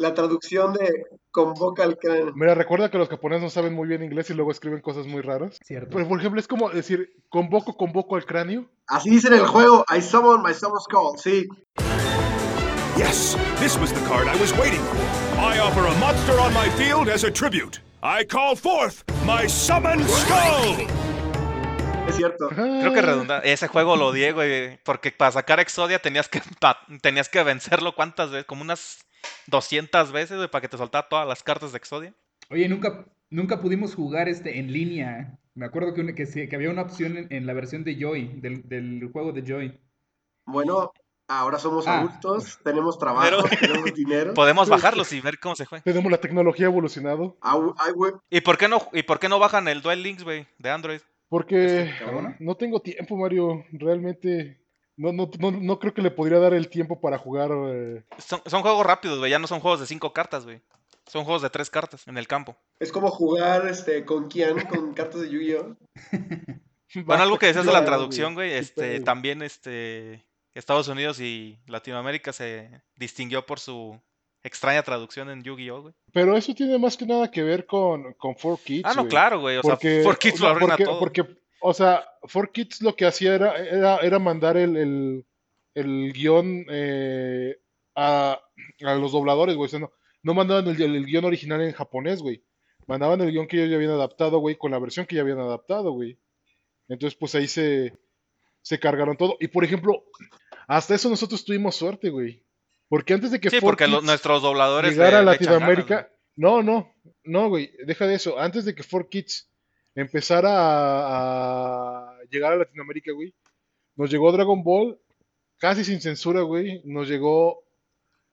Speaker 3: La traducción de Convoca al cráneo.
Speaker 2: Mira, recuerda que los japoneses no saben muy bien inglés y luego escriben cosas muy raras.
Speaker 4: Cierto.
Speaker 2: Pero, por ejemplo, es como decir, convoco, convoco al cráneo.
Speaker 3: Así dice en el juego, I summon my summon skull, sí.
Speaker 6: Yes, this was the card I was waiting for. I offer a monster on my field as a tribute. I call forth my summoned skull.
Speaker 3: Es cierto.
Speaker 1: Creo que redunda. Ese juego lo odié, güey. Porque para sacar Exodia tenías que, pa- tenías que vencerlo cuántas veces, como unas 200 veces, güey, para que te soltara todas las cartas de Exodia.
Speaker 4: Oye, ¿nunca Nunca pudimos jugar este en línea. Me acuerdo que, una- que, había una opción en, en la versión de Joy, del, del juego de Joy.
Speaker 3: Bueno, ahora somos
Speaker 4: Ah.
Speaker 3: adultos, tenemos trabajo, tenemos dinero.
Speaker 1: Podemos bajarlos y ver cómo se juega.
Speaker 2: Tenemos la tecnología evolucionado.
Speaker 1: ¿Y por qué no, y por qué no bajan el Duel Links, güey, de Android?
Speaker 2: Porque
Speaker 3: cabrón.
Speaker 2: no tengo tiempo, Mario. Realmente no, no, no, no creo que le podría dar el tiempo para jugar. eh,
Speaker 1: Son, son juegos rápidos, güey, ya no son juegos de cinco cartas, güey. Son juegos de tres cartas en el campo.
Speaker 3: Es como jugar este, con Kian, con cartas de Yu-Gi-Oh!
Speaker 1: Bueno, algo que decías de la traducción, güey, este, también, este, Estados Unidos y Latinoamérica se distinguió por su extraña traducción en Yu-Gi-Oh, güey.
Speaker 2: Pero eso tiene más que nada que ver con, con 4Kids.
Speaker 1: Ah, no,
Speaker 2: güey.
Speaker 1: claro, güey, o sea,
Speaker 2: Porque,
Speaker 1: 4Kids lo arruina
Speaker 2: porque,
Speaker 1: todo.
Speaker 2: porque, o sea, 4Kids lo que hacía era, era, era mandar el, el, el guion eh, a, a los dobladores, güey. O sea, no, no mandaban el, el guion original en japonés, güey. Mandaban el guion que ellos ya habían adaptado, güey, con la versión que ya habían adaptado, güey. Entonces, pues ahí se, se cargaron todo. Y por ejemplo, hasta eso nosotros tuvimos suerte, güey. Porque antes de que
Speaker 1: Sí, porque
Speaker 2: 4Kids
Speaker 1: los- nuestros dobladores
Speaker 2: llegar
Speaker 1: le-
Speaker 2: a Latinoamérica. no, no, no, güey, deja de eso. Antes de que 4Kids empezara a, a llegar a Latinoamérica, güey, nos llegó Dragon Ball casi sin censura, güey. Nos llegó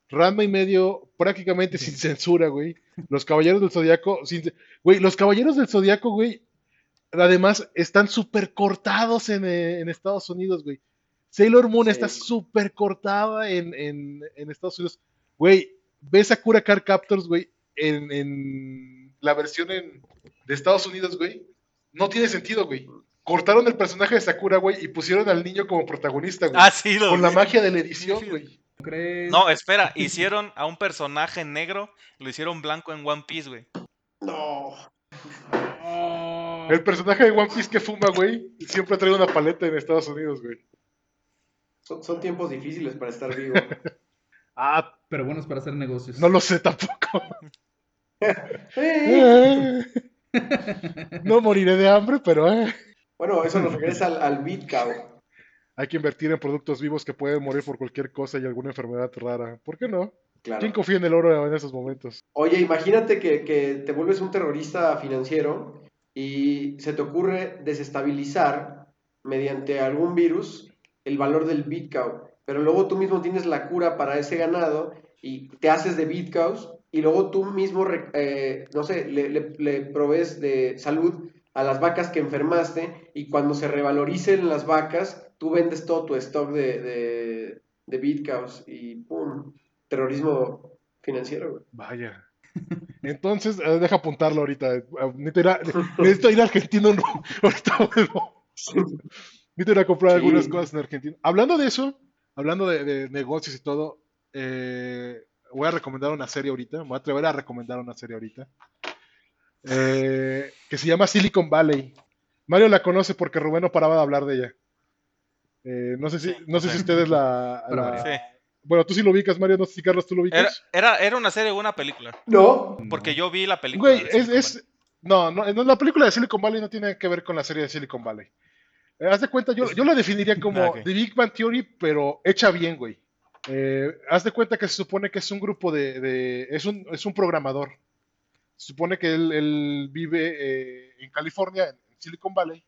Speaker 2: Ranma y medio prácticamente sin censura, güey. Los Caballeros del Zodiaco, sin, güey, los Caballeros del Zodiaco, güey, además están súper cortados en, en Estados Unidos, güey. Sailor Moon
Speaker 3: Sí.
Speaker 2: está súper cortada en, en, en Estados Unidos. Güey, ves Sakura Card Captors, güey, en, en la versión en- de Estados Unidos, güey. No tiene sentido, güey. Cortaron el personaje de Sakura, güey, y pusieron al niño como protagonista, güey.
Speaker 1: Ah, sí, lo
Speaker 2: con la
Speaker 1: vi.
Speaker 2: magia de la edición, güey.
Speaker 4: ¿Crees?
Speaker 1: No, espera, hicieron a un personaje negro, lo hicieron blanco en One Piece, güey.
Speaker 3: No.
Speaker 2: El personaje de One Piece que fuma, güey, siempre trae una paleta en Estados Unidos, güey.
Speaker 3: Son, son tiempos difíciles para estar vivo.
Speaker 2: Ah,
Speaker 4: Pero buenos para hacer negocios.
Speaker 2: no lo sé tampoco. No moriré de hambre, pero eh,
Speaker 3: Bueno, eso nos regresa al, al BitCow.
Speaker 2: hay que invertir en productos vivos que pueden morir por cualquier cosa y alguna enfermedad rara. ¿Por qué no?
Speaker 3: Claro.
Speaker 2: ¿Quién confía en el oro en esos momentos?
Speaker 3: Oye, imagínate que, que te vuelves un terrorista financiero y se te ocurre desestabilizar mediante algún virus el valor del Bitcoin, pero luego tú mismo tienes la cura para ese ganado y te haces de Bitcoins y luego tú mismo, eh, no sé, le, le- le provees de salud a las vacas que enfermaste y cuando se revaloricen las vacas, tú vendes todo tu stock de, de, de Bitcoins y ¡pum! Terrorismo financiero, güey.
Speaker 2: Vaya. Entonces, eh, deja apuntarlo ahorita. Eh, Necesito ir a, necesito ir a Argentina. Ahorita vuelvo. Ir a comprar
Speaker 3: Sí.
Speaker 2: algunas cosas en Argentina. Hablando de eso, hablando de, de negocios y todo, eh, voy a recomendar una serie ahorita. Me voy a atrever a recomendar una serie ahorita. eh, que se llama Silicon Valley. Mario la conoce porque Rubén no paraba de hablar de ella. Eh, no sé si,
Speaker 1: Sí,
Speaker 2: no sé
Speaker 1: sí.
Speaker 2: si ustedes la.
Speaker 1: Sí.
Speaker 2: Bueno, tú sí lo ubicas, Mario. No sé si Carlos tú lo ubicas.
Speaker 1: Era, era, era una serie o una película.
Speaker 3: No,
Speaker 1: Porque yo vi la película.
Speaker 2: Güey, es, es- no, no, no, la película de Silicon Valley no tiene que ver con la serie de Silicon Valley. Eh, haz de cuenta, yo, yo la definiría como
Speaker 1: Ah.
Speaker 2: The Big Bang Theory, pero hecha bien, güey. Eh, haz de cuenta que se supone que es un grupo de, de- es un, es un programador. Se supone que él, él vive eh, en California, en Silicon Valley,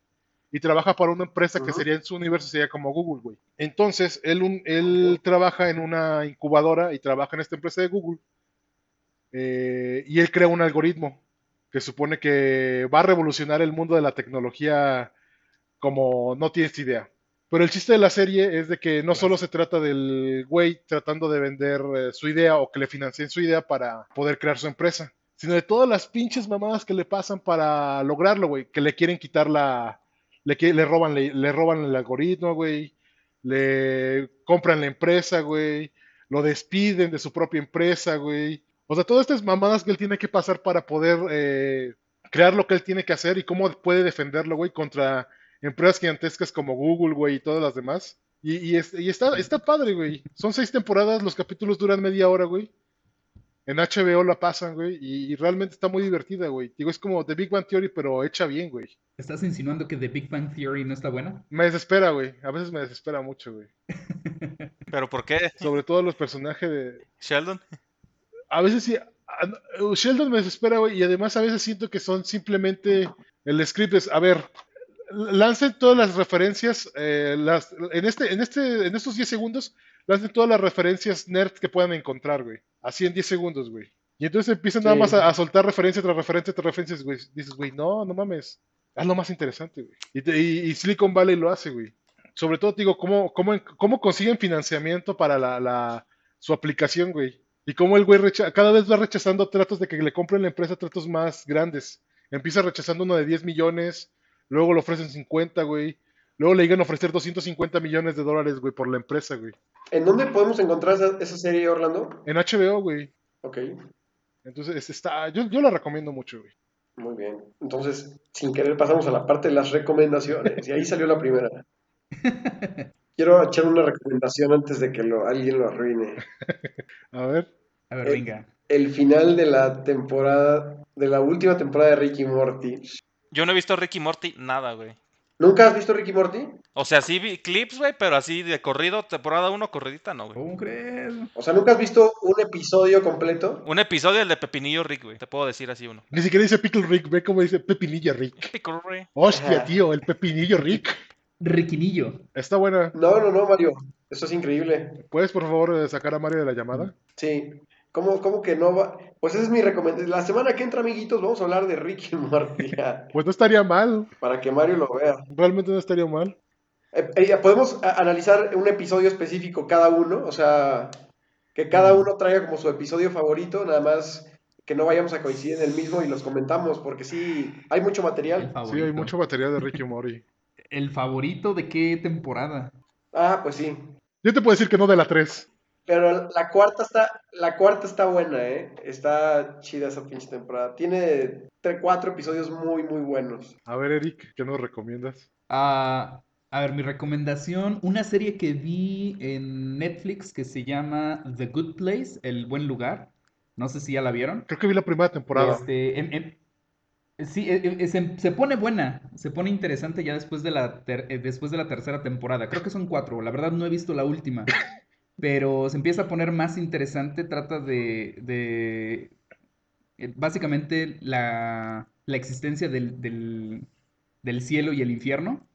Speaker 2: y trabaja para una empresa que sería en su universo, sería como Google, güey. Entonces, él, un- él trabaja en una incubadora y trabaja en esta empresa de Google. eh, y él crea un algoritmo que supone que va a revolucionar el mundo de la tecnología como no tienes idea. Pero el chiste de la serie es de que no solo se trata del güey tratando de vender eh, su idea o que le financien su idea para poder crear su empresa, sino de todas las pinches mamadas que le pasan para lograrlo, güey, que le quieren quitar la... Le, le roban, le, le roban el algoritmo, güey, le compran la empresa, güey, lo despiden de su propia empresa, güey. O sea, todas estas mamadas que él tiene que pasar para poder eh, crear lo que él tiene que hacer y cómo puede defenderlo, güey, contra empresas gigantescas como Google, güey, y todas las demás. Y, y es- y está, está padre, güey. Son seis temporadas, los capítulos duran media hora, güey. En HBO la pasan, güey, y, y realmente está muy divertida, güey. Digo, es como The Big Bang Theory, pero hecha bien, güey.
Speaker 4: ¿Estás insinuando que The Big Bang Theory no está buena?
Speaker 2: Me desespera, güey. A veces me desespera mucho, güey.
Speaker 1: ¿Pero por qué?
Speaker 2: Sobre todo los personajes de...
Speaker 1: Sheldon.
Speaker 2: A veces sí, Sheldon me desespera, güey, y además a veces siento que son simplemente el script es, a ver, lancen todas las referencias, eh, las, en este, en este, en estos 10 segundos, lancen todas las referencias nerds que puedan encontrar, güey, así en 10 segundos, güey. Y entonces empiezan nada más a, a soltar referencia tras referencia tras referencia, güey. Dices, güey, no, no mames. Haz lo más interesante, güey. Y, te- y- y Silicon Valley lo hace, güey. Sobre todo, te digo, cómo, cómo, cómo consiguen financiamiento para la, la- su aplicación, güey. Y cómo el güey cada vez va rechazando tratos de que le compren la empresa tratos más grandes. Empieza rechazando uno de 10 millones, luego le ofrecen 50, güey. Luego le llegan a ofrecer 250 millones de dólares, güey, por la empresa, güey.
Speaker 3: ¿En dónde podemos encontrar esa, esa serie, Orlando?
Speaker 2: En HBO, güey.
Speaker 3: Ok,
Speaker 2: Entonces, es- está, yo, yo la recomiendo mucho, güey.
Speaker 3: muy bien. Entonces, sin querer, pasamos a la parte de las recomendaciones. Y ahí salió la primera. Quiero echar una recomendación antes de que lo, alguien lo arruine.
Speaker 2: A ver.
Speaker 4: A ver,
Speaker 3: Eh,
Speaker 4: venga.
Speaker 3: El final de la temporada, de la última temporada de Ricky Morty.
Speaker 1: Yo no he visto Ricky Morty nada, güey.
Speaker 3: ¿Nunca has visto Ricky Morty?
Speaker 1: O sea, sí vi clips, güey, pero así de corrido, temporada 1, corridita, no, güey.
Speaker 4: ¿Cómo crees?
Speaker 3: O sea, ¿nunca has visto un episodio completo?
Speaker 1: Un episodio, el de Pepinillo Rick, güey. Te puedo decir así uno.
Speaker 2: Ni siquiera dice Pickle Rick, ve cómo dice Pepinilla Rick.
Speaker 1: Pickle, güey.
Speaker 2: Hostia,
Speaker 3: Ajá.
Speaker 2: tío, el Pepinillo Rick.
Speaker 4: Riquinillo.
Speaker 2: Está buena.
Speaker 3: No, no, no, Mario. Eso es increíble.
Speaker 2: ¿Puedes, por favor, eh, sacar a Mario de la llamada?
Speaker 3: Sí. ¿Cómo, cómo que no va? Pues esa es mi recomendación. La semana que entra, amiguitos, vamos a hablar de Ricky Morty.
Speaker 2: Pues no estaría mal.
Speaker 3: para que Mario lo vea.
Speaker 2: Realmente no estaría mal.
Speaker 3: Eh, eh, podemos analizar un episodio específico cada uno, o sea, que cada uno traiga como su episodio favorito, nada más que no vayamos a coincidir en el mismo y los comentamos, porque sí, hay mucho material.
Speaker 2: Sí, hay mucho material de Ricky Mori.
Speaker 4: ¿El favorito de qué temporada?
Speaker 3: Ah, pues sí.
Speaker 2: Yo te puedo decir que no de la 3.
Speaker 3: Pero la cuarta está, la cuarta está buena, ¿eh? Está chida esa pinche temporada. Tiene tre- cuatro episodios muy, muy buenos.
Speaker 2: A ver, Eric, ¿qué nos recomiendas?
Speaker 4: Ah, a ver, mi recomendación, una serie que vi en Netflix que se llama The Good Place, El Buen Lugar. No sé si ya la vieron.
Speaker 2: Creo que vi la primera temporada.
Speaker 4: Este, sí, e- e- se, se pone buena, se pone interesante ya después de la, ter- eh, después de la tercera temporada. Creo que son cuatro, la verdad no he visto la última. Pero se empieza a poner más interesante, trata de, básicamente la, la existencia del, del, del cielo y el infierno.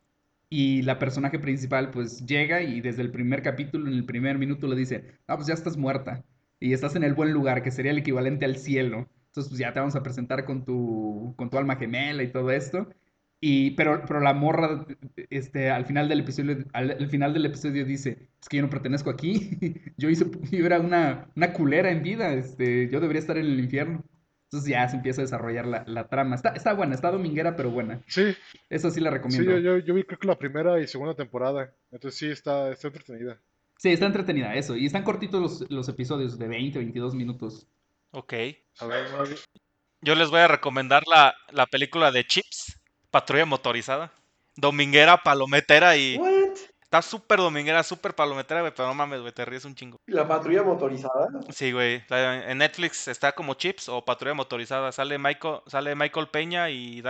Speaker 4: Y la personaje principal pues llega y desde el primer capítulo, en el primer minuto le dice, ah, pues ya estás muerta y estás en el buen lugar, que sería el equivalente al cielo. Entonces pues ya te vamos a presentar con tu, con tu alma gemela y todo esto. Y, pero, pero la morra, este, al final del episodio, al, al final del episodio dice, es que yo no pertenezco aquí, yo hice, yo era una, una culera en vida, este, yo debería estar en el infierno. Entonces ya se empieza a desarrollar la, la trama. Está, está buena, está dominguera, pero buena.
Speaker 2: Sí,
Speaker 4: Eso sí la
Speaker 2: sí,
Speaker 4: recomiendo.
Speaker 2: yo, yo, yo vi creo que la primera y segunda temporada. Entonces sí, está, está entretenida.
Speaker 4: Sí, está entretenida, eso. Y están cortitos los, los episodios de 20, 22 minutos.
Speaker 1: Ok.
Speaker 2: A ver, Mario.
Speaker 1: Yo les voy a recomendar la, la película de Chips, Patrulla Motorizada. Dominguera, palometera y...
Speaker 3: ¿What?
Speaker 1: Está súper dominguera, súper palometera, güey, pero no mames, güey, te ríes un chingo.
Speaker 3: La patrulla motorizada.
Speaker 1: Sí, güey. En Netflix está como Chips o Patrulla Motorizada. Sale Michael, sale Michael Peña y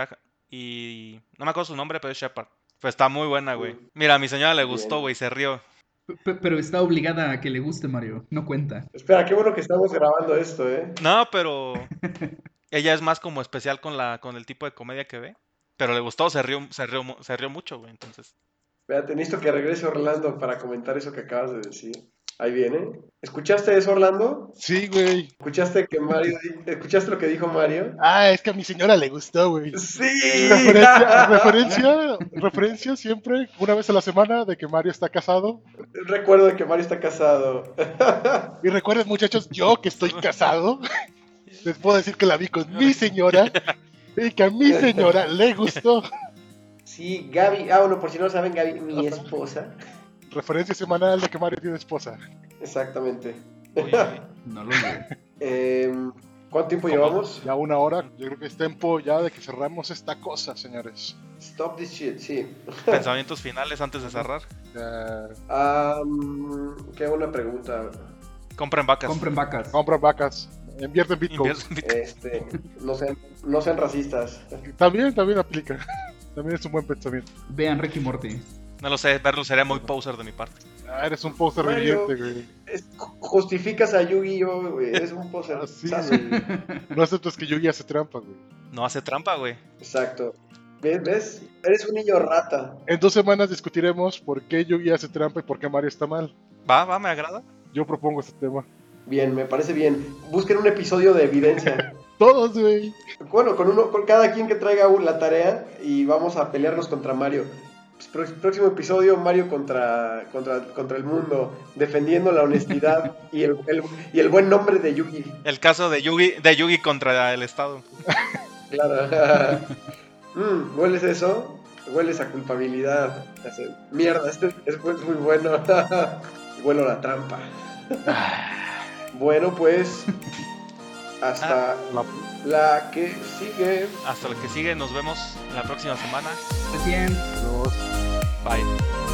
Speaker 1: no me acuerdo su nombre, pero es Shepard. Pues está muy buena, güey. Mira, a mi señora le gustó, güey, se rió.
Speaker 4: Pero está obligada a que le guste, Mario. No cuenta.
Speaker 3: Espera, qué bueno que estamos grabando esto, ¿eh?
Speaker 1: No, pero ella es más como especial con la con el tipo de comedia que ve. Pero le gustó, se rió, se rió, mu- se rió mucho, güey. Entonces,
Speaker 3: Espérate, necesito que regrese Orlando para comentar eso que acabas de decir. Ahí viene. ¿Escuchaste eso, Orlando?
Speaker 2: Sí, güey.
Speaker 3: ¿Escuchaste que Mario ¿Escuchaste lo que dijo Mario?
Speaker 2: Ah, es que a mi señora le gustó, güey.
Speaker 3: Sí.
Speaker 2: Referencia, referencia, referencia siempre, una vez a la semana, de que Mario está casado.
Speaker 3: Recuerdo de que Mario está casado.
Speaker 2: Y recuerden, muchachos, yo que estoy casado, les puedo decir que la vi con mi señora y que a mi señora le gustó.
Speaker 3: Sí, Gaby. Ah, bueno, por si no lo saben, Gaby, mi esposa.
Speaker 2: Referencia semanal de que Mario tiene esposa.
Speaker 3: Exactamente.
Speaker 1: uy.
Speaker 4: No lo digo.
Speaker 3: Em, ¿Cuánto tiempo
Speaker 1: ¿Cómo?
Speaker 3: llevamos?
Speaker 2: Ya una hora, yo creo que es tiempo ya de que cerramos esta cosa, señores.
Speaker 3: Stop this shit, sí.
Speaker 1: pensamientos finales antes de cerrar.
Speaker 2: Ya,
Speaker 3: Am, qué buena pregunta.
Speaker 1: Compren vacas.
Speaker 4: Compren vacas.
Speaker 2: compran vacas, invierten Bitcoin.
Speaker 1: Invierten-
Speaker 3: Este, no sean, no sean racistas.
Speaker 2: También, también aplica. También es un buen pensamiento.
Speaker 4: Vean Ricky Morty.
Speaker 1: No lo sé, verlo sería muy poser de mi parte.
Speaker 2: Ah, eres un
Speaker 3: Mario.
Speaker 2: viviente, güey.
Speaker 3: Es- justificas a Yu-Gi-Oh, güey. Eres un poser.
Speaker 2: Ah, sí. No aceptas que Yugi hace trampa, güey.
Speaker 1: No hace trampa, güey.
Speaker 3: Exacto. ¿Ves? ¿Ves? Eres un niño rata.
Speaker 2: En dos semanas discutiremos por qué Yugi hace trampa y por qué Mario está mal.
Speaker 1: Va, va, me agrada.
Speaker 2: Yo propongo este tema.
Speaker 3: Bien, me parece bien. Busquen un episodio de evidencia.
Speaker 2: Todos, güey.
Speaker 3: Bueno, con uno, con cada quien que traiga la tarea y vamos a pelearnos contra Mario. Pues, próximo episodio, Mario contra, contra, contra el mundo, defendiendo la honestidad y el, el- y el buen nombre de Yugi.
Speaker 1: El caso de Yugi, de Yugi contra el Estado.
Speaker 3: Claro. Mm, ¿Hueles eso? Hueles a culpabilidad. Mierda, este es muy muy bueno. Huelo la trampa. Bueno, pues. Hasta
Speaker 2: La-
Speaker 3: la que sigue.
Speaker 1: Hasta lo que sigue, nos vemos la próxima semana.
Speaker 2: Los-
Speaker 1: Bye.